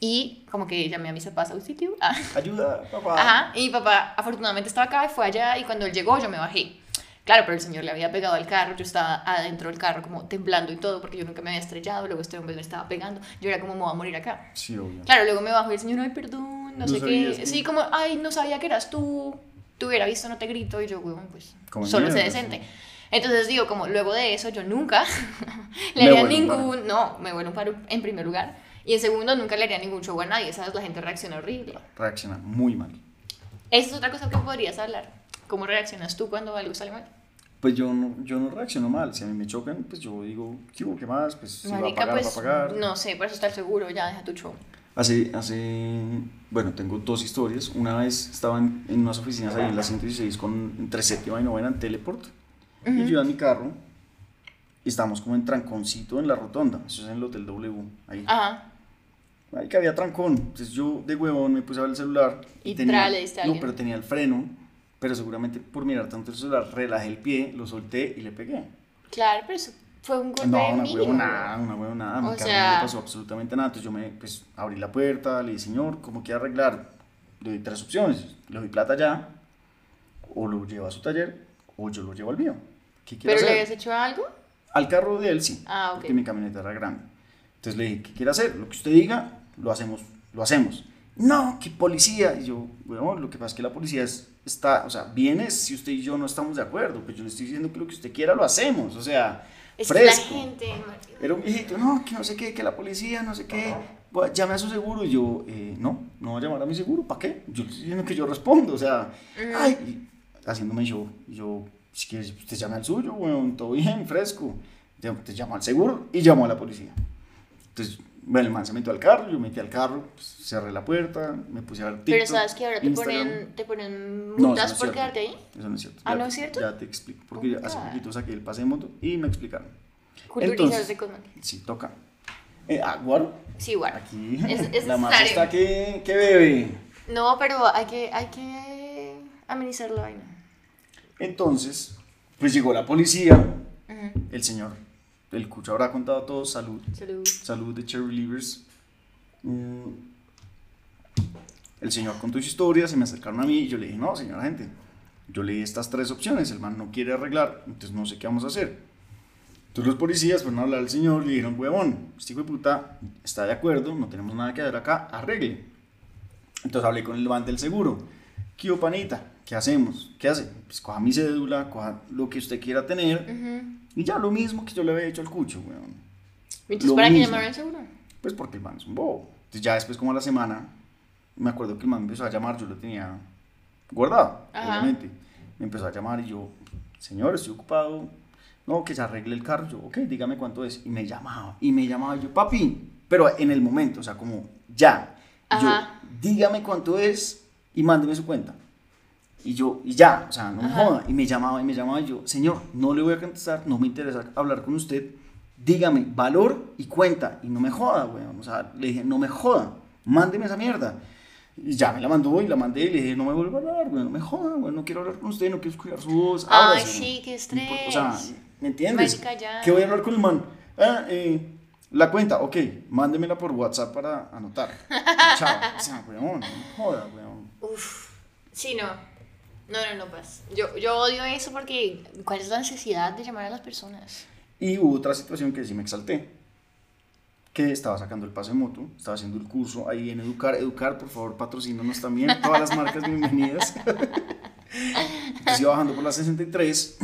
y como que llamé a mis papás auxilio. Ah. Ayuda, papá. Ajá, y mi papá afortunadamente estaba acá, fue allá y cuando él llegó yo me bajé. Claro, pero el señor le había pegado al carro, yo estaba adentro del carro como temblando y todo porque yo nunca me había estrellado, luego este hombre me estaba pegando, yo era como me voy a morir acá. Sí, obvio. Claro, luego me bajo y el señor, ay, perdón, no, No sé qué. que- Sí, como, ay, no sabía que eras tú, te hubiera visto, no te grito y yo, huevón, pues Como solo sé decente. sí. Entonces digo, como luego de eso yo nunca <laughs> le haría ningún, no, me vuelvo un paro en primer lugar. Y en segundo, nunca le haría ningún show a nadie, ¿sabes? La gente reacciona horrible. Reacciona muy mal. Esa es otra cosa que podrías hablar. ¿Cómo reaccionas tú cuando algo sale mal? Pues yo no, yo no reacciono mal. Si a mí me chocan, pues yo digo, ¿qué? ¿Qué más? Pues si va a pagar, pues, va a pagar. no sé, por eso está el seguro, ya deja tu show. Hace, hace, bueno, tengo dos historias. Una vez estaba en, unas oficinas ahí en la 116 con, entre séptima y novena en Teleport. Y yo en mi carro y estábamos como en tranconcito en la rotonda. Eso es en el Hotel W. Ahí. Ajá. Ahí que había trancón. Entonces yo de huevón me puse a ver el celular. Y tra, le diste a No, pero tenía el freno. Pero seguramente por mirar tanto el celular, relajé el pie, lo solté y le pegué. Claro, pero eso fue un golpe No, de una mínimo. huevonada, una huevonada. A mi O no sea- le pasó absolutamente nada. Entonces yo me pues, abrí la puerta, le dije, señor, ¿cómo quiere arreglar? Le doy tres opciones. Le doy plata ya, o lo llevo a su taller, o yo lo llevo al mío. ¿Qué quiere ¿Pero le hacer? habías hecho algo? Al carro de él sí, Ah, ok. porque mi camioneta era grande. Entonces le dije, ¿qué quiere hacer? Lo que usted diga, lo hacemos, lo hacemos. No, ¿qué policía? Y yo, bueno, lo que pasa es que la policía es- está, o sea, viene si usted y yo no estamos de acuerdo, pues yo le estoy diciendo que lo que usted quiera lo hacemos, o sea, Es que la fresco. gente... Era un viejito, no, que no sé qué, que la policía, no sé qué, bueno, llame a su seguro. Y yo, eh, no, no voy a llamar a mi seguro, ¿para qué? Yo le estoy diciendo que yo respondo, o sea, ay, y haciéndome show. Y yo, si quieres, usted llame al suyo, bueno, todo bien, fresco. Te, te llamo al seguro y llamo a la policía. Entonces, bueno, el man se metió al carro, yo metí al carro, pues, cerré la puerta, me puse a ver TikTok, Pero sabes que ahora te Instagram. ponen, te ponen No, eso multas no es por cierto. quedarte ahí. Eso no es cierto. Ah, ¿no te- es cierto? Ya te explico, porque hace Ok. poquito saqué el pase de moto y me explicaron. Culturizarse Entonces, con... Sí, toca. Eh, ah, Guaro, Sí. Aquí Es- es <laughs> la necesario. está que, que bebe. No, pero hay que, hay que amenizar la vaina. Entonces, pues llegó la policía, Ujú. el señor, el cucho habrá contado todo, salud, Salud. salud de Cherry Leavers. Mm, El señor contó su historia, se me acercaron a mí y yo le dije, no, señora gente, yo leí estas tres opciones, el man no quiere arreglar, entonces no sé qué vamos a hacer. Entonces los policías fueron a hablar al señor y le dijeron, huevón, este hijo de puta está de acuerdo, no tenemos nada que hacer acá, arregle. Entonces hablé con el man del seguro. ¿Qué panita? ¿Qué hacemos? ¿Qué hace? Pues coja mi cédula, coja lo que usted quiera tener. Ujú. Y ya lo mismo que yo le había hecho al cucho, weón. Entonces, Lo ¿para qué llamaron al seguro? Pues porque el man es un bobo. Entonces ya después como a la semana, me acuerdo que el man me empezó a llamar, yo lo tenía guardado, Ajá. obviamente. Me empezó a llamar y yo, señor, estoy ocupado. No, que se arregle el carro. Yo, ok, dígame cuánto es. Y me llamaba, y me llamaba. Y yo, papi, pero en el momento, o sea, como ya. Y yo, Ajá. dígame cuánto es y mándeme su cuenta. Y yo, y ya, o sea, no me Ajá. joda. Y me llamaba y me llamaba y yo, señor, no le voy a contestar, no me interesa hablar con usted, dígame valor y cuenta. Y no me joda, weón. O sea, le dije, no me joda, mándeme esa mierda. Y ya me la mandó y la mandé y le dije, no me vuelva a hablar, weón, no me joda, weón, no quiero hablar con usted, no quiero escuchar su voz. Ay, ábrase, sí, qué estrés. importa, O sea, ¿me entiendes? ¿Qué voy a hablar con el man? Ah, eh, la cuenta, ok, mándemela por WhatsApp para anotar. <laughs> Chao. O sea, weón, no me joda, weón. Uf, sí, no. No, no, no, pasa. Yo, yo odio eso porque ¿cuál es la necesidad de llamar a las personas? Y hubo otra situación que sí me exalté. Que estaba sacando el pase moto, estaba haciendo el curso ahí en Educar. Educar, por favor, patrocínanos también. Todas las marcas <laughs> bienvenidas. Entonces iba bajando por la 63,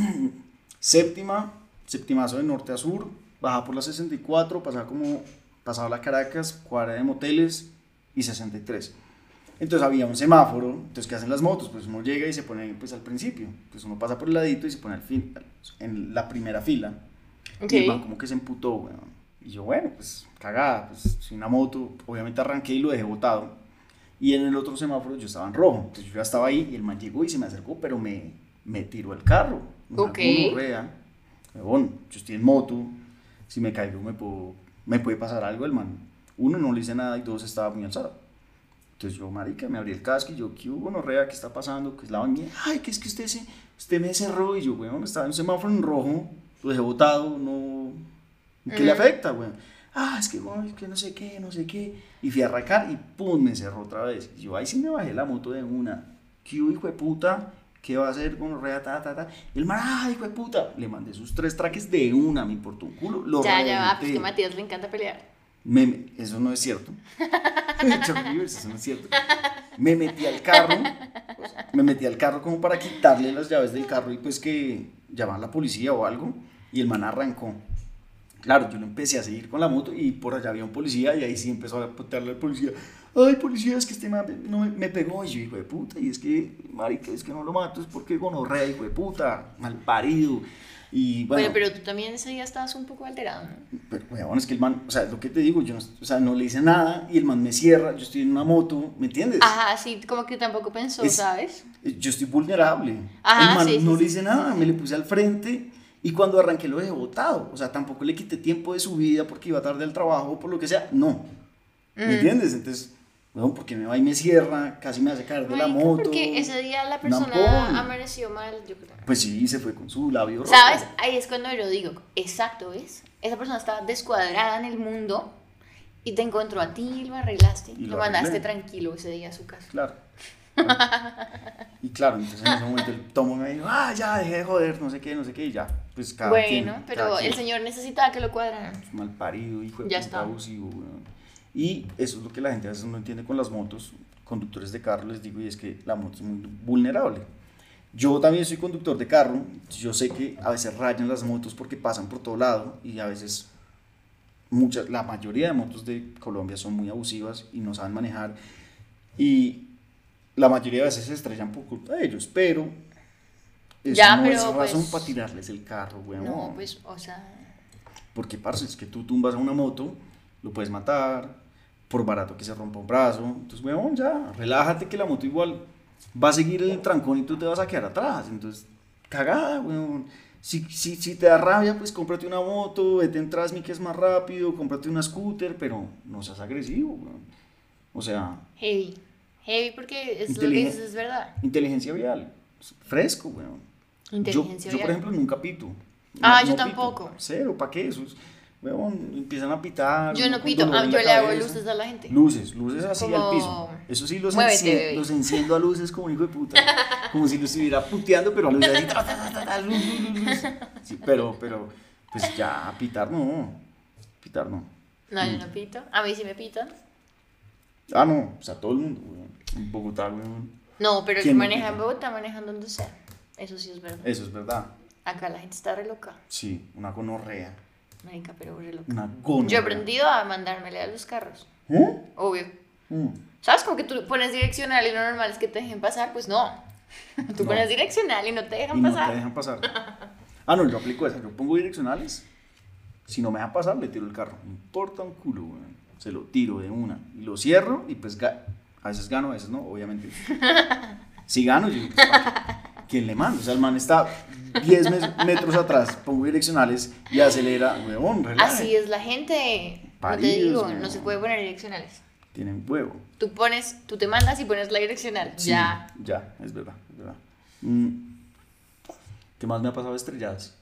séptima, septimazo de norte a sur, bajaba por la 64, pasaba como, pasaba la Caracas, cuadra de moteles y 63. Entonces había un semáforo, entonces ¿qué hacen las motos? Pues uno llega y se pone pues al principio, pues uno pasa por el ladito y se pone al fin, en la primera fila. Ok. Y el man como que se emputó, weón. Y yo, bueno, pues cagada, pues soy una moto, obviamente arranqué y lo dejé botado. Y en el otro semáforo yo estaba en rojo, entonces yo ya estaba ahí y el man llegó y se me acercó, pero me, me tiró el carro. Una Ok. gonorrea. Weón, yo estoy en moto, si me caigo me, puedo, me puede pasar algo, el man. Uno, no le hice nada y dos, estaba muy alzado. Entonces yo, marica, me abrí el casco y yo, ¿qué hubo, gonorrea? ¿Qué está pasando? ¿Qué es la bañera? Ay, que es que usted, se, usted me cerró y yo, weón, estaba en un semáforo en rojo, lo dejé botado, no... ¿Qué le afecta, weón? Ah, es que, weón, es que no sé qué, no sé qué. Y fui a arrancar y pum, me cerró otra vez. Y yo, ahí sí me bajé la moto de una. ¿Qué hubo, hijo de puta? ¿Qué va a hacer con rea, ta, ta, ta? Y el man, ah, hijo de puta. Le mandé sus tres traques de una, me importó un culo. Lo ya, ya va, pues reventé. que a Matías le encanta pelear. Me- <laughs> eso no es cierto. Me metí al carro, sea, me metí al carro como para quitarle las llaves del carro y pues que llamaban a la policía o algo y el man arrancó. Claro, yo lo empecé a seguir con la moto y por allá había un policía y ahí sí empezó a putearle al policía. Ay, policía, es que este man no me, me pegó. Y yo, hijo de puta, y es que, marica, es que no lo mato, es porque gonorrea, hijo de puta, mal parido. Y Bueno, bueno, pero tú también ese día estabas un poco alterado, ¿no? pero, weón, es que el man, o sea, lo que te digo, yo no, o sea, no le hice nada y el man me cierra, yo estoy en una moto, ¿me entiendes? Ajá, sí, como que tampoco pensó, Es- ¿sabes? Yo estoy vulnerable. Ajá, el man sí, no sí, le hice sí, nada, me le puse al frente y cuando arranqué lo dejé botado. O sea, tampoco le quité tiempo de su vida porque iba tarde al trabajo o por lo que sea. No. ¿Me Mm. entiendes? Entonces, weón, porque me va y me cierra, casi me hace caer de la moto. Porque ese día la persona amaneció mal, yo creo. Pues sí, se fue con su labio rojo. ¿Sabes? Ahí es cuando yo digo, exacto, ¿ves? Esa persona estaba descuadrada en el mundo y te encontró a ti y lo arreglaste. Y lo, lo mandaste tranquilo ese día a su casa. Claro. <laughs> y claro, entonces en ese momento el tomo me dijo, ah, ya, dejé de joder, no sé qué, no sé qué, y ya. Pues cada bueno, quien, pero cada el quien. señor necesitaba que lo cuadraran. mal parido, hijo de Ya puta está. abusivo, weón. Y eso es lo que la gente a veces no entiende con las motos. Conductores de carro les digo, y es que la moto es muy vulnerable. Yo también soy conductor de carro, yo sé que a veces rayan las motos porque pasan por todo lado y a veces muchas, la mayoría de motos de Colombia son muy abusivas y no saben manejar y la mayoría de veces se estrellan por culpa de ellos, pero eso Ya, no pero, es razón pues, para tirarles el carro, weón. No, pues, o sea, Porque, parce, es que tú tumbas a una moto, lo puedes matar, por barato que se rompa un brazo. Entonces, weón, ya, relájate que la moto igual va a seguir el trancón y tú te vas a quedar atrás. Entonces, cagada, weón. Si, si, si te da rabia, pues cómprate una moto, vete en Trasmi que es más rápido, cómprate una scooter, pero no seas agresivo, weón. O sea, heavy. Heavy porque es lo que dices es verdad. inteligencia vial, fresco, weón. Yo, Inteligencia yo, por vial. ejemplo, nunca pito. Ah, No- yo no pito. tampoco. Cero, ¿para qué? Eso es, weón, empiezan a pitar. Yo no pito, ah, yo le hago luces a la gente. Luces, luces así al piso. Eso sí, los, Muévete, encien- bebé. los enciendo a luces como hijo de puta. Como si lo estuviera puteando, pero a luces así. Sí, pero, pero, pues ya, pitar no. Pitar no. No, Mm. yo no pito. A mí sí me pitan. Ah, no, o sea, todo el mundo, weón. En Bogotá, weón. No, pero el que ¿Quién no maneja en? Bogotá maneja donde sea. Eso sí es verdad. Eso es verdad. Acá la gente está re loca. Sí, una gonorrea. Marica, pero re loca. Una gonorrea. Yo he aprendido a mandármele a los carros. ¿Eh? Obvio. Mm. ¿Sabes? Como que tú pones direccional y lo normal es que te dejen pasar. Pues no. <laughs> Tú No. pones direccional y no te Y dejan no pasar. te dejan pasar. <laughs> Ah, no, yo aplico esa. Yo pongo direccionales. Si no me dejan pasar, le tiro el carro. No importa un culo, weón. Se lo tiro de una. Y lo cierro y pues a veces gano, a veces no, obviamente. <laughs> Si gano, yo digo, pues. ¿Quién le manda? O sea, el man está 10 mes- <laughs> metros atrás, pongo direccionales y acelera, huevón, relaje. Así es la gente. No te Paridos, digo, no se puede poner direccionales. Tienen huevo. Tú pones, tú te mandas y pones la direccional. Sí, Ya. Ya, es verdad, es verdad. Mm. ¿Qué más me ha pasado estrelladas?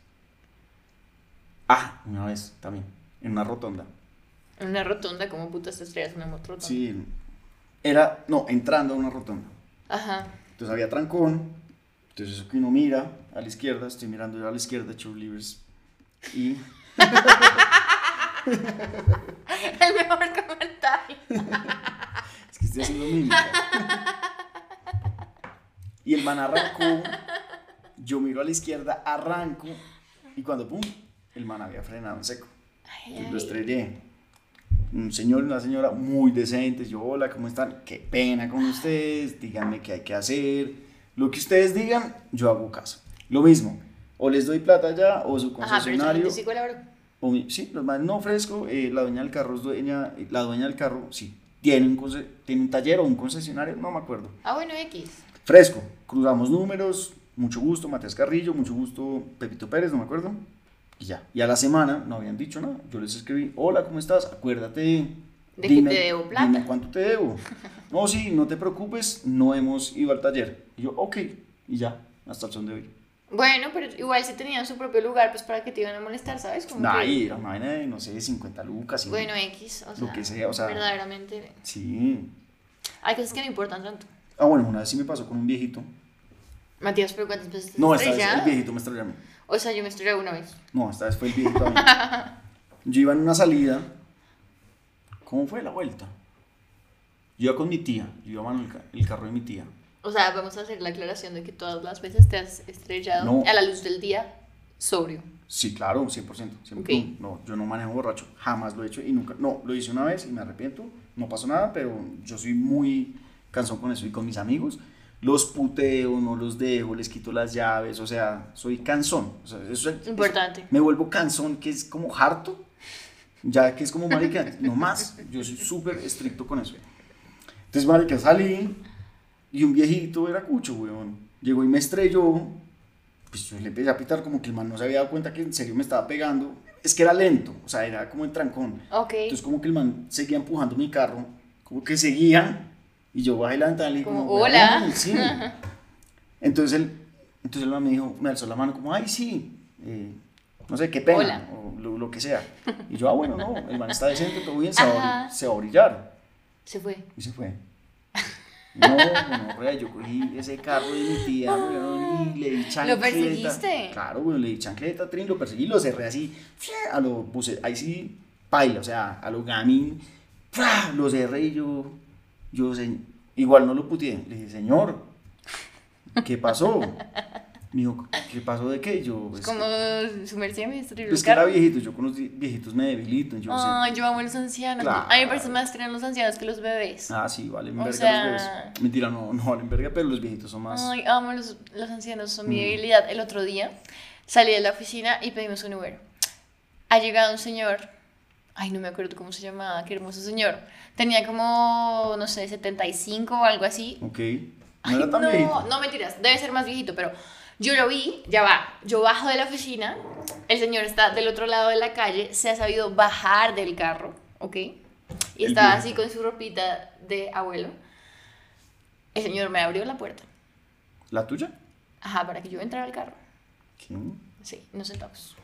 Ah, una vez también, en una rotonda. En una rotonda, como putas te estrellas en una rotonda? Sí, era, no, entrando a una rotonda. Ajá. Entonces había trancón, entonces que uno mira a la izquierda, estoy mirando yo a la izquierda, Cheerleaders, y <laughs> El mejor comentario. es que estoy haciendo mímica. Y el man arrancó, yo miro a la izquierda, arranco, y cuando pum, el man había frenado en seco. Ay, Entonces lo ay. estrellé. Un señor y una señora muy decentes. Yo, hola, ¿cómo están? Qué pena con ustedes. Díganme qué hay que hacer. Lo que ustedes digan, yo hago caso. Lo mismo. O les doy plata ya, o su Ajá, pero concesionario. gente sí colaboró. o mi- sí, los más no ofrezco. eh, la dueña del carro es dueña. La dueña del carro, sí. Tiene un, tiene un taller o un concesionario, no me acuerdo. Ah, bueno, X. Fresco. Cruzamos números. Mucho gusto, Matías Carrillo. Mucho gusto, Pepito Pérez, no me acuerdo. Y ya. Y a la semana no habían dicho nada. Yo les escribí, hola, ¿cómo estás? Acuérdate. De que te debo plata. Dime cuánto te debo. <laughs> no, sí, no te preocupes, no hemos ido al taller. Y yo, ok. Y ya, hasta el son de hoy. Bueno, pero igual si tenían su propio lugar, pues para que te iban a molestar, ¿sabes? Como Nah, que- y era una vaina de, no sé, 50 lucas. y- Bueno, X, o sea, Lo que sea, o sea- verdaderamente. Sí. Hay cosas que no importan tanto. Ah, bueno, una vez sí me pasó con un viejito. Matías, ¿pero cuántas veces te No, esta vez el viejito me estrelló a mí. O sea, yo me estrellé una vez. No, esta vez fue el viejito a mí. <laughs> Yo iba en una salida. ¿Cómo fue la vuelta? Yo iba con mi tía. Yo iba en el, ca- el carro de mi tía. O sea, vamos a hacer la aclaración de que todas las veces te has estrellado No. a la luz del día sobrio. Sí, claro, 100%. siempre. Ok. No, yo no manejo borracho. Jamás lo he hecho y nunca. No, lo hice una vez y me arrepiento. No pasó nada, pero yo soy muy cansón con eso. Y con mis amigos, los puteo, no los dejo, les quito las llaves. O sea, soy cansón. O sea, eso, eso- Importante. me vuelvo cansón, que es como harto. Ya que es como marica, <laughs> no más. Yo soy súper estricto con eso. Entonces, marica, salí y un viejito era cucho, weón. Llegó y me estrelló. Pues yo le empecé a pitar como que el man no se había dado cuenta que en serio me estaba pegando. Es que era lento, o sea, era como en trancón. Ok. Entonces, como que el man seguía empujando mi carro, como que seguían. Y yo bajé la ventana y le dije, Como, "Hola". "Weón, Sí. <laughs> Entonces él, entonces el man me dijo, me alzó la mano como, ay, sí, eh, no sé, qué pena, Hola. o lo, lo que sea. Y yo, ah, bueno, no, el man está decente, todo bien, se va, se va a brillar. Se fue. Y se fue. No, no, rea, yo cogí ese carro de mi tía, weón, y le di chancleta. perseguiste? Claro, weón, le di chancleta, trin, lo perseguí, lo cerré así, a lo puse, ahí sí, paila, o sea, a lo gamín, lo cerré y yo, yo, igual no lo puteé, le dije, señor, ¿qué pasó? Me dijo, ¿qué pasó de qué? Yo, Es "Es como que- su merced me estrelló pues que era viejito, yo con los vi- viejitos me debilito, yo Ay, yo amo a los ancianos. Claro. A mí me parece más tren los ancianos que los bebés. Ah, sí, valen verga sea- los bebés. Mentira, no, no valen verga, pero los viejitos son más... Ay, amo los, los ancianos, son mi Mm. debilidad. El otro día salí de la oficina y pedimos un Uber. Ha llegado un señor, ay, no me acuerdo cómo se llamaba, qué hermoso señor. Tenía como, no sé, 75 o algo así. Ok. Ay, No era tan no, viejito. no mentiras, debe ser más viejito, pero yo lo vi, ya va, yo bajo de la oficina, el señor está del otro lado de la calle, se ha sabido bajar del carro, ¿ok? Y estaba así con su ropita de abuelo. El señor me abrió la puerta, ¿La tuya? ajá, para que yo entrara al carro. ¿Qué? Sí, nos sentamos.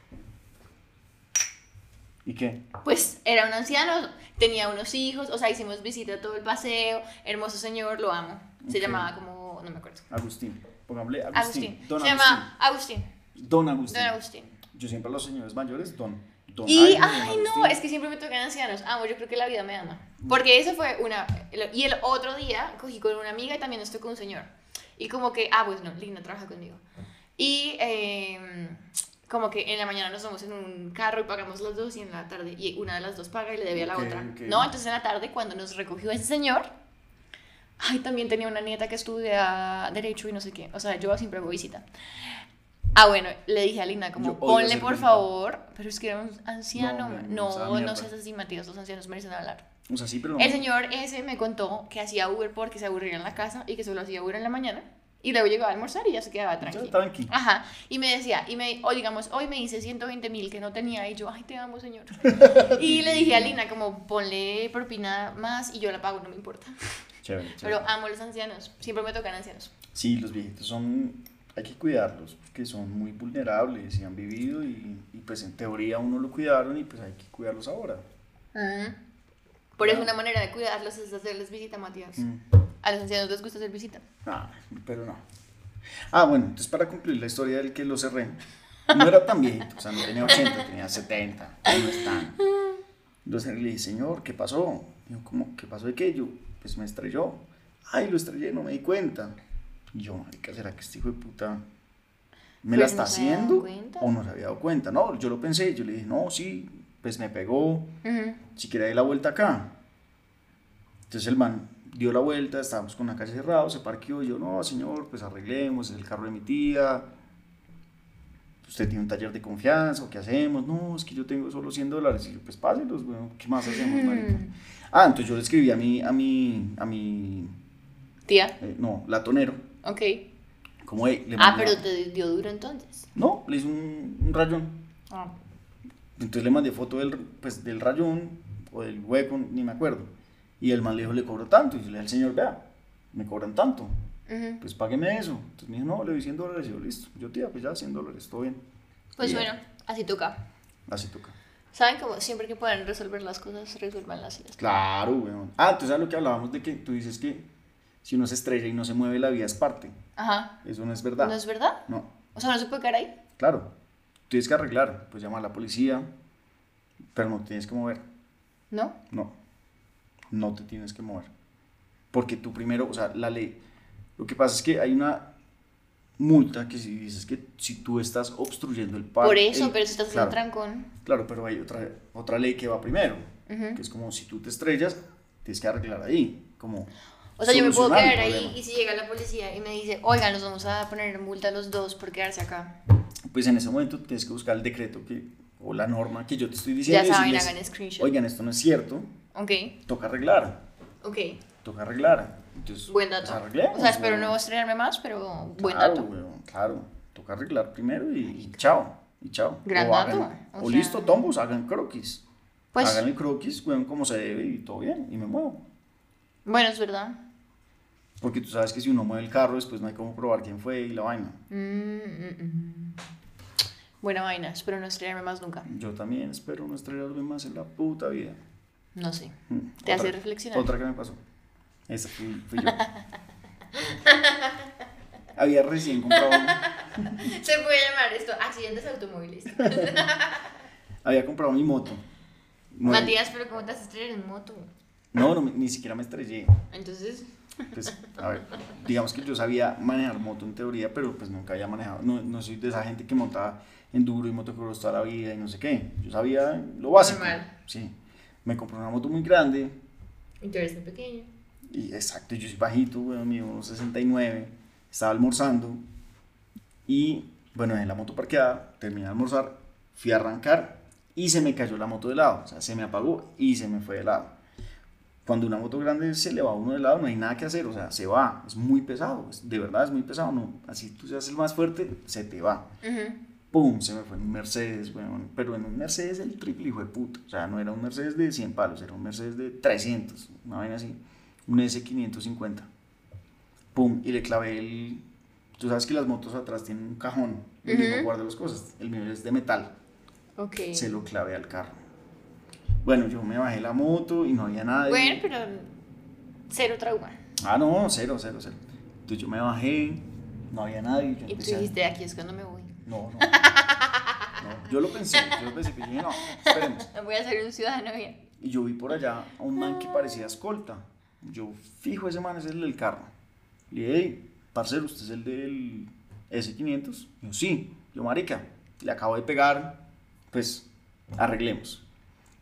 ¿Y qué? Pues era un anciano, tenía unos hijos, o sea, hicimos visita a todo el paseo, hermoso señor, lo amo. Se llamaba como, no me acuerdo. Agustín. Pongámosle Agustín. Agustín. Don Se Agustín. llama Agustín. Don Agustín. Don Agustín. Yo siempre a los señores mayores, Don. don Y, Ay, don ay, no, Agustín. es que siempre me tocan ancianos. Amo, yo creo que la vida me ama. Porque eso fue una. Y el otro día cogí con una amiga y también nos tocó un señor. Y como que, ah, pues no, Lina trabaja conmigo. Y eh, como que en la mañana nos vamos en un carro y pagamos las dos y en la tarde, y una de las dos paga y le debe a la Ok, otra. ok. No, entonces en la tarde, cuando nos recogió ese señor, ay, también tenía una nieta que estudia Derecho y no sé qué. O sea, yo siempre hago visita. Ah, bueno, le dije a Lina, como, ponle por favor, pero es que era un anciano. No, No, no, mierda. seas así, Matías, los ancianos merecen hablar. O sea, sí, pero no. El señor ese me contó que hacía Uber porque se aburría en la casa y que solo hacía Uber en la mañana Y luego llegaba a almorzar y ya se quedaba tranquilo. tranqui. Ajá, y me decía, y me, o digamos, hoy me dice 120 mil que no tenía, y yo, ay, te amo, señor. <laughs> y le dije a Lina, como, ponle propina más y yo la pago, no me importa. Chévere, chévere. Pero amo a los ancianos, siempre me tocan ancianos. Sí, los viejitos son, hay que cuidarlos porque son muy vulnerables y han vivido y, y, pues en teoría uno lo cuidaron y pues hay que cuidarlos ahora. Por eso una manera de cuidarlos es hacerles visita, Matías. Mm. A los ancianos les gusta hacer visita. Ah, pero no. Ah, bueno, entonces para concluir la historia del que lo cerré, no era tan viejito, o sea, no tenía 80, tenía 70, no es tan. Entonces le dije, señor, ¿qué pasó? Dijo, ¿cómo? ¿Qué pasó de qué? Yo, pues me estrelló. Ay, lo estrellé, no me di cuenta. Y yo, marica, ¿será que este hijo de puta me la Pues está no haciendo? O no se había dado cuenta. No, yo lo pensé, yo le dije, no, sí, pues me pegó, si quiere dar la vuelta acá. Entonces el man dio la vuelta, estábamos con la calle cerrada, se parqueó y yo, no, señor, pues arreglemos, es el carro de mi tía. Usted tiene un taller de confianza, ¿o qué hacemos? No, es que yo tengo solo 100 dólares. Y yo, pues páselos, weón, ¿qué más hacemos, marica? Ah, entonces yo le escribí a mi, a mi, a mi, Tía, eh, no, latonero, ok. como, hey, le Ah, pero te dio duro entonces. No, le hice un, un rayón. Ah. Entonces le mandé foto del, pues, del rayón o del hueco, ni me acuerdo. Y el man le dijo, le cobro tanto. Y yo le dije al señor, vea, me cobran tanto. Ujú. Pues págueme eso. Entonces me dijo, no, le doy 100 dólares. Y yo, listo. Yo, tía, pues ya 100 dólares, todo bien. Pues Bien. bueno, así toca. Así toca. ¿Saben cómo siempre que puedan resolver las cosas, resuelvanlas y ya está? Claro, weón. Ah, entonces a lo que hablábamos de que tú dices que si uno se estrella y no se mueve, la vida es parte. Ajá. Eso no es verdad. ¿No es verdad? No, O sea, no se puede quedar ahí. claro. Tienes que arreglar. Pues llama a la policía, pero no tienes que mover. ¿No? No, no te tienes que mover. Porque tú primero, o sea, la ley, lo que pasa es que hay una multa que si dices que si tú estás obstruyendo el pago. Por eso, pero si estás claro, haciendo trancón. Claro, pero hay otra, otra ley que va primero, que es como si tú te estrellas, tienes que arreglar ahí, como... O sea, yo me puedo quedar ahí y si llega la policía y me dice, oigan, nos vamos a poner en multa los dos por quedarse acá. Pues en ese momento tienes que buscar el decreto que, o la norma que yo te estoy diciendo. Ya y saben, decirles, hagan screenshot. Oigan, esto no es cierto, Ok, toca arreglar, ok. toca arreglar. Entonces, Buen pues, dato. arreglemos, o sea, espero no estrenarme más, pero buen claro, dato. weón, claro. Toca arreglar primero y, y chao. Y chao. Gran o dato, hagan- o o sea- listo, tombos, hagan croquis. Pues, Hagan el croquis, weón, como se debe y todo bien. Y me muevo. bueno, es verdad. Porque tú sabes que si uno mueve el carro, después no hay cómo probar quién fue y la vaina. Mm, mm, mm. Buena vaina, espero no estrellarme más nunca. Yo también espero no estrellarme más en la puta vida. No sé. Mm, Te hace otra- reflexionar. Otra que me pasó. Esa fui, fui yo. <laughs> Había recién comprado. <laughs> Se puede llamar esto accidentes automovilísticos. <laughs> había comprado mi moto. No, Matías, pero ¿cómo te vas a estrellar en moto? no, no, ni siquiera me estrellé. Entonces, Pues, a ver, digamos que yo sabía manejar moto en teoría, pero pues nunca había manejado. No, no soy de esa gente que montaba enduro y motocross toda la vida y no sé qué. Yo sabía lo básico. Normal. Sí. Me compré una moto muy grande y tú eres muy pequeño. y exacto, yo soy bajito, bueno, mío, unos 69. Estaba almorzando y, bueno, en la moto parqueada, terminé de almorzar, fui a arrancar y se me cayó la moto de lado. O sea, se me apagó y se me fue de lado. Cuando una moto grande se le va a uno de lado, no hay nada que hacer, o sea, se va, es muy pesado, es- de verdad es muy pesado, no, así tú seas el más fuerte, se te va. Ujú. ¡Pum! Se me fue en un Mercedes, weón, pero en un Mercedes el triple hijo de puta, o sea, no era un Mercedes de 100 palos, era un Mercedes de 300, una vaina así, un S550. ¡Pum! Y le clavé el, tú sabes que las motos atrás tienen un cajón, donde uno Ujú. guarda las cosas, el mío es de metal, Ok. se lo clavé al carro. Bueno, yo me bajé la moto y no había nadie. Bueno, pero cero trauma. Ah, no, cero, cero, cero. Entonces yo me bajé, no había nadie. Yo Y tú empecé a- dijiste, aquí es cuando me voy. No, no. <laughs> No, Yo lo pensé, yo lo pensé, pero dije, no, esperemos. Voy a ser un ciudadano bien. Y yo vi por allá a un man que parecía escolta. Yo fijo, ese man es el del carro. Le dije, hey, parcero, ¿usted es el del S500? Yo, sí. Yo, marica, le acabo de pegar, pues, arreglemos.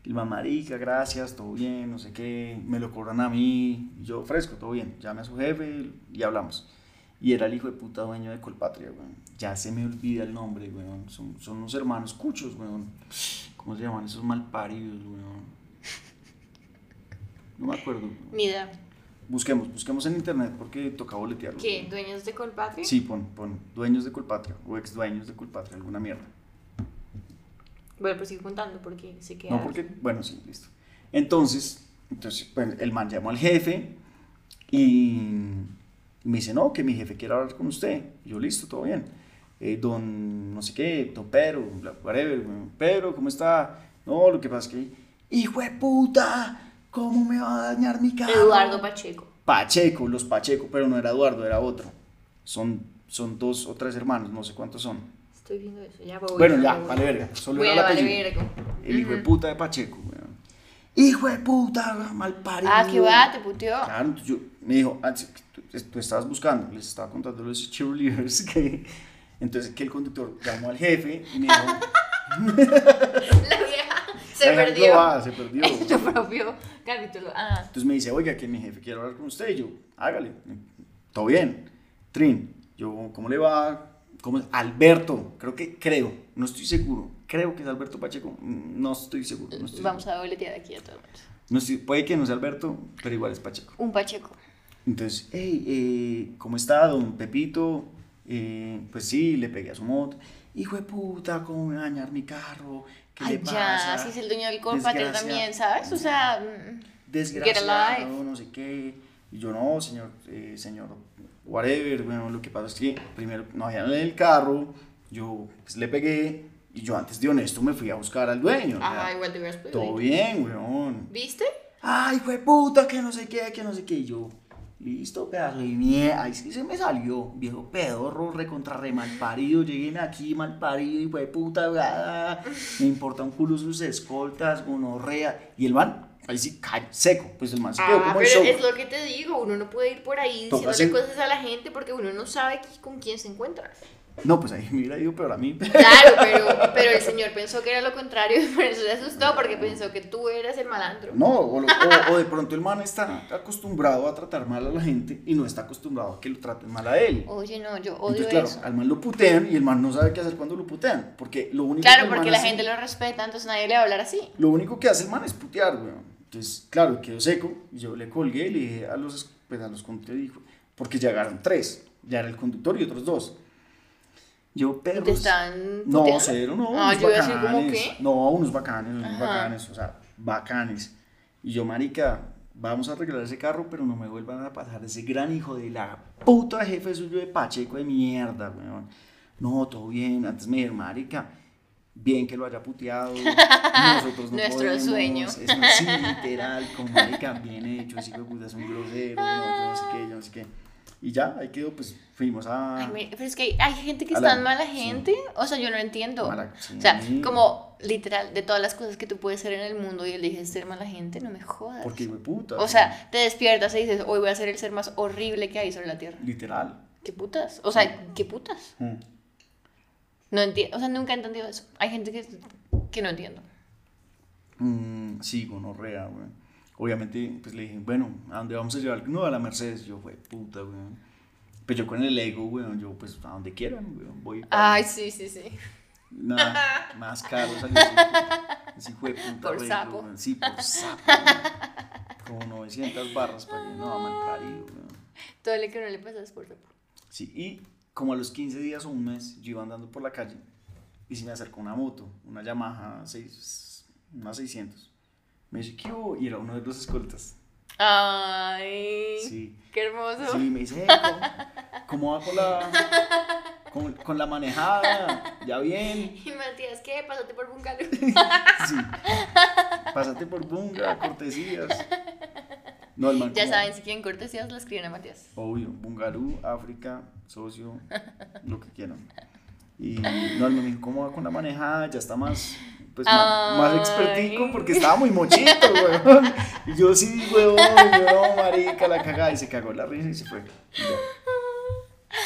El man, marica, gracias, todo bien, no sé qué, me lo cobran a mí. Yo, fresco, todo bien. Llame a su jefe y hablamos. Y era el hijo de puta dueño de Colpatria, weón. Ya se me olvida el nombre, weón. Son, son unos hermanos cuchos, weón. ¿Cómo se llaman esos malparidos, weón? No me acuerdo. Ni idea. Busquemos, busquemos en internet porque toca boletearlo. ¿Qué? ¿Dueños de Colpatria? Sí, pon, pon dueños de Colpatria o ex dueños de Colpatria, alguna mierda. Bueno, pues sigue contando porque se queda. No, porque, bueno, sí, listo. Entonces, entonces pues, el man llamó al jefe y me dice, no, que mi jefe quiere hablar con usted. Y yo, listo, todo bien. Eh, don, no sé qué, don Pedro, whatever, Pedro, ¿cómo está? No, lo que pasa es que, hijo de puta, ¿cómo me va a dañar mi carro? Eduardo Pacheco. Pacheco, los Pacheco, pero no era Eduardo, era otro. Son, son dos o tres hermanos, no sé cuántos son. Estoy viendo eso. Ya voy. Bueno, ya, voy. vale verga. Solo Bueno, era vale verga. El hijo de puta de Pacheco, weón. Hijo de puta, mal parido. Ah, que va, te puteó. Claro, yo, me dijo, ah, tú, tú estabas buscando, les estaba contando los cheerleaders <laughs> que... Entonces que el conductor llamó al jefe y me dijo... <laughs> La vieja se "La perdió. se perdió. En <laughs> su propio capítulo. Ah. Entonces me dice, oiga, que mi jefe quiere hablar con usted. Y yo, hágale, todo bien. Trin, yo, ¿cómo le va? ¿Cómo es? Alberto, creo que, creo, no estoy seguro. Creo que es Alberto Pacheco, no estoy seguro. No estoy Vamos seguro. a boletear aquí a todo el mundo. No estoy- puede que no sea Alberto, pero igual es Pacheco. Un Pacheco. Entonces, hey, eh, ¿cómo está don Pepito? Eh, pues sí, le pegué a su moto. Hijo de puta, ¿cómo me va a dañar mi carro? ¿Qué Ay, le pasa? ya, si es el dueño del Colpatria también, ¿sabes? O sea, mm, desgraciado, no sé qué. Y yo, no, señor, eh, señor, whatever. Bueno, lo que pasa es que primero no había en el carro, yo pues, le pegué y yo antes de honesto me fui a buscar al dueño. ah, igual te hubieras podido todo bien, weón. ¿Viste? Ay, fue puta, que no sé qué, que no sé qué. Y yo, listo, pedazo de mierda. Ay, sí se me salió, viejo pedorro, recontra re mal parido. Lleguen aquí mal parido y fue puta, me importa un culo sus escoltas, gonorrea. Y el man, ahí sí, ca- seco. Pues el man se quedó Ah, como pero shock. es lo que te digo, uno no puede ir por ahí Toca diciéndole cosas a la gente porque uno no sabe con quién se encuentra. No, pues ahí me hubiera ido peor a mí. <laughs> Claro, pero, pero el señor pensó que era lo contrario y <laughs> por eso se asustó porque pensó que tú eras el malandro. No, o, lo- o- o de pronto el man está acostumbrado a tratar mal a la gente y no está acostumbrado a que lo traten mal a él. Oye, no, yo odio Entonces, claro, eso. al man lo putean y el man no sabe qué hacer cuando lo putean. Porque lo único que Claro, man porque la hace- gente lo respeta, entonces nadie le va a hablar así. Lo único que hace el man es putear, weón. Entonces, claro, quedó seco. Y yo le colgué y le dije a los, pues, a los conductores, porque llegaron tres. Ya era el conductor y otros dos. Yo, ¿Te perros. están No, puteando? cero, no. Ah, unos yo iba a decir bacanes. qué. No, unos bacanes, unos Ajá. bacanes, o sea, bacanes. Y yo, marica, vamos a arreglar ese carro, pero no me vuelvan a pasar ese gran hijo de la puta jefe suyo de Pacheco de mierda, weón. No, todo bien. Antes me dijeron, marica, bien que lo haya puteado. Nosotros <laughs> no Nuestro podemos. sueño. Es un- sí, literal, como marica, bien hecho, hijo de puta es un grosero, no, yo no sé qué, yo no sé qué. Y ya, ahí quedó, pues fuimos a... Ay, me- pero es que hay, gente que es la- tan mala sí. gente, o sea, yo no entiendo. Mala- sí. O sea, como literal, de todas las cosas que tú puedes ser en el mundo y eliges ser mala gente, no me jodas. Porque, de puta. O sea, te despiertas y dices, hoy voy a ser el ser más horrible que hay sobre la tierra. Literal. ¿Qué putas? O sea, ¿qué putas? Mm. No entiendo, o sea, nunca he entendido eso. Hay gente que, que no entiendo. Mm, sí, gonorrea, güey. Obviamente, pues le dije, bueno, ¿a dónde vamos a llevar? No, a la Mercedes. Yo, fue puta, güey. Pues yo con el ego, güey, yo, pues a donde quieran, güey. Voy. para- Ay, sí, sí, sí. Nada, <laughs> más caro salió hijo de puta Por arreglo, sapo. güey. Sí, por sapo. güey. Como 900 barras para que no, mal parido, güey. Todo lo que no le pasa es por sapo. Sí, y como a los 15 días o un mes, yo iba andando por la calle y se me acercó una moto, una Yamaha 6, una 600. Me dice, ¿qué hubo? Y era uno de los escoltas. Ay, Sí. qué hermoso. Sí, me dice, "Eh, ¿cómo, cómo va con la, con, con la manejada? ¿Ya bien? Y Matías, ¿qué? Pásate por Bungalow. <laughs> Sí. Pásate por Bunga, cortesías. No, el man Ya como, saben, si quieren cortesías, lo escriben a Matías. Obvio, Bungarú, África, socio, lo que quieran. Y no, el man me dijo, ¿cómo va con la manejada? Ya está más, pues, más, expertico porque estaba muy mochito, weón. <laughs> Y yo sí, weón, no, marica, la cagada. Y se cagó la risa y se fue.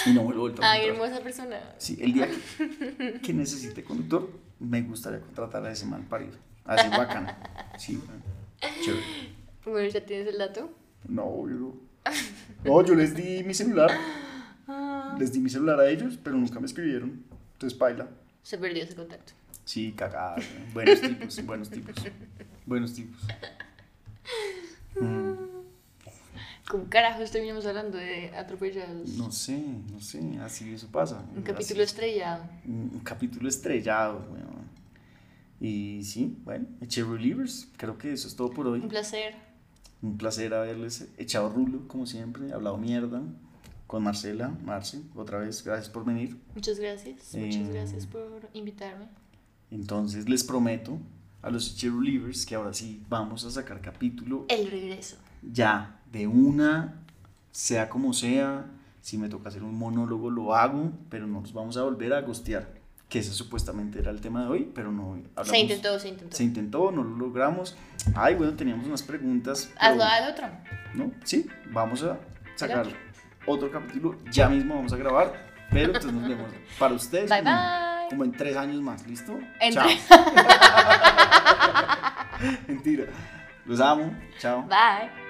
Y, no vuelto a Ay, hermosa persona. Sí, el día que, <laughs> que necesite conductor, me gustaría contratar a ese mal parido. Así bacana. Sí, chévere. Bueno, ¿ya tienes el dato? No, yo no, yo les di mi celular. <gasps> Les di mi celular a ellos, pero nunca me escribieron. Entonces, baila. Se perdió ese contacto. Sí, cagada. Buenos tipos, buenos tipos. Buenos tipos. Mm. ¿Cómo carajos terminamos hablando de atropellados? No sé, no sé, así eso pasa. Un Así- capítulo estrellado. un, capítulo estrellado, weón. Y sí, bueno, eché relievers. Creo que eso es todo por hoy. Un placer. Un placer haberles echado rulo, como siempre, hablado mierda con Marcela, Marce, otra vez, gracias por venir. Muchas gracias. Muchas Eh, gracias por invitarme. Entonces les prometo a los relievers que ahora sí vamos a sacar capítulo El regreso. ya, de una, sea como sea. Si me toca hacer un monólogo, lo hago, pero no nos vamos a volver a gostear. Que ese supuestamente era el tema de hoy, pero no hablamos. Se intentó, se intentó. Se intentó, no lo logramos. Ay, bueno, teníamos unas preguntas. Hazlo al otro. ¿No? Sí, vamos a sacar otro capítulo. Ya mismo vamos a grabar. Pero entonces nos vemos para ustedes. Bye, bye. Como en tres años más, ¿listo? En Chao. <laughs> Mentira. Los amo. Chao. Bye.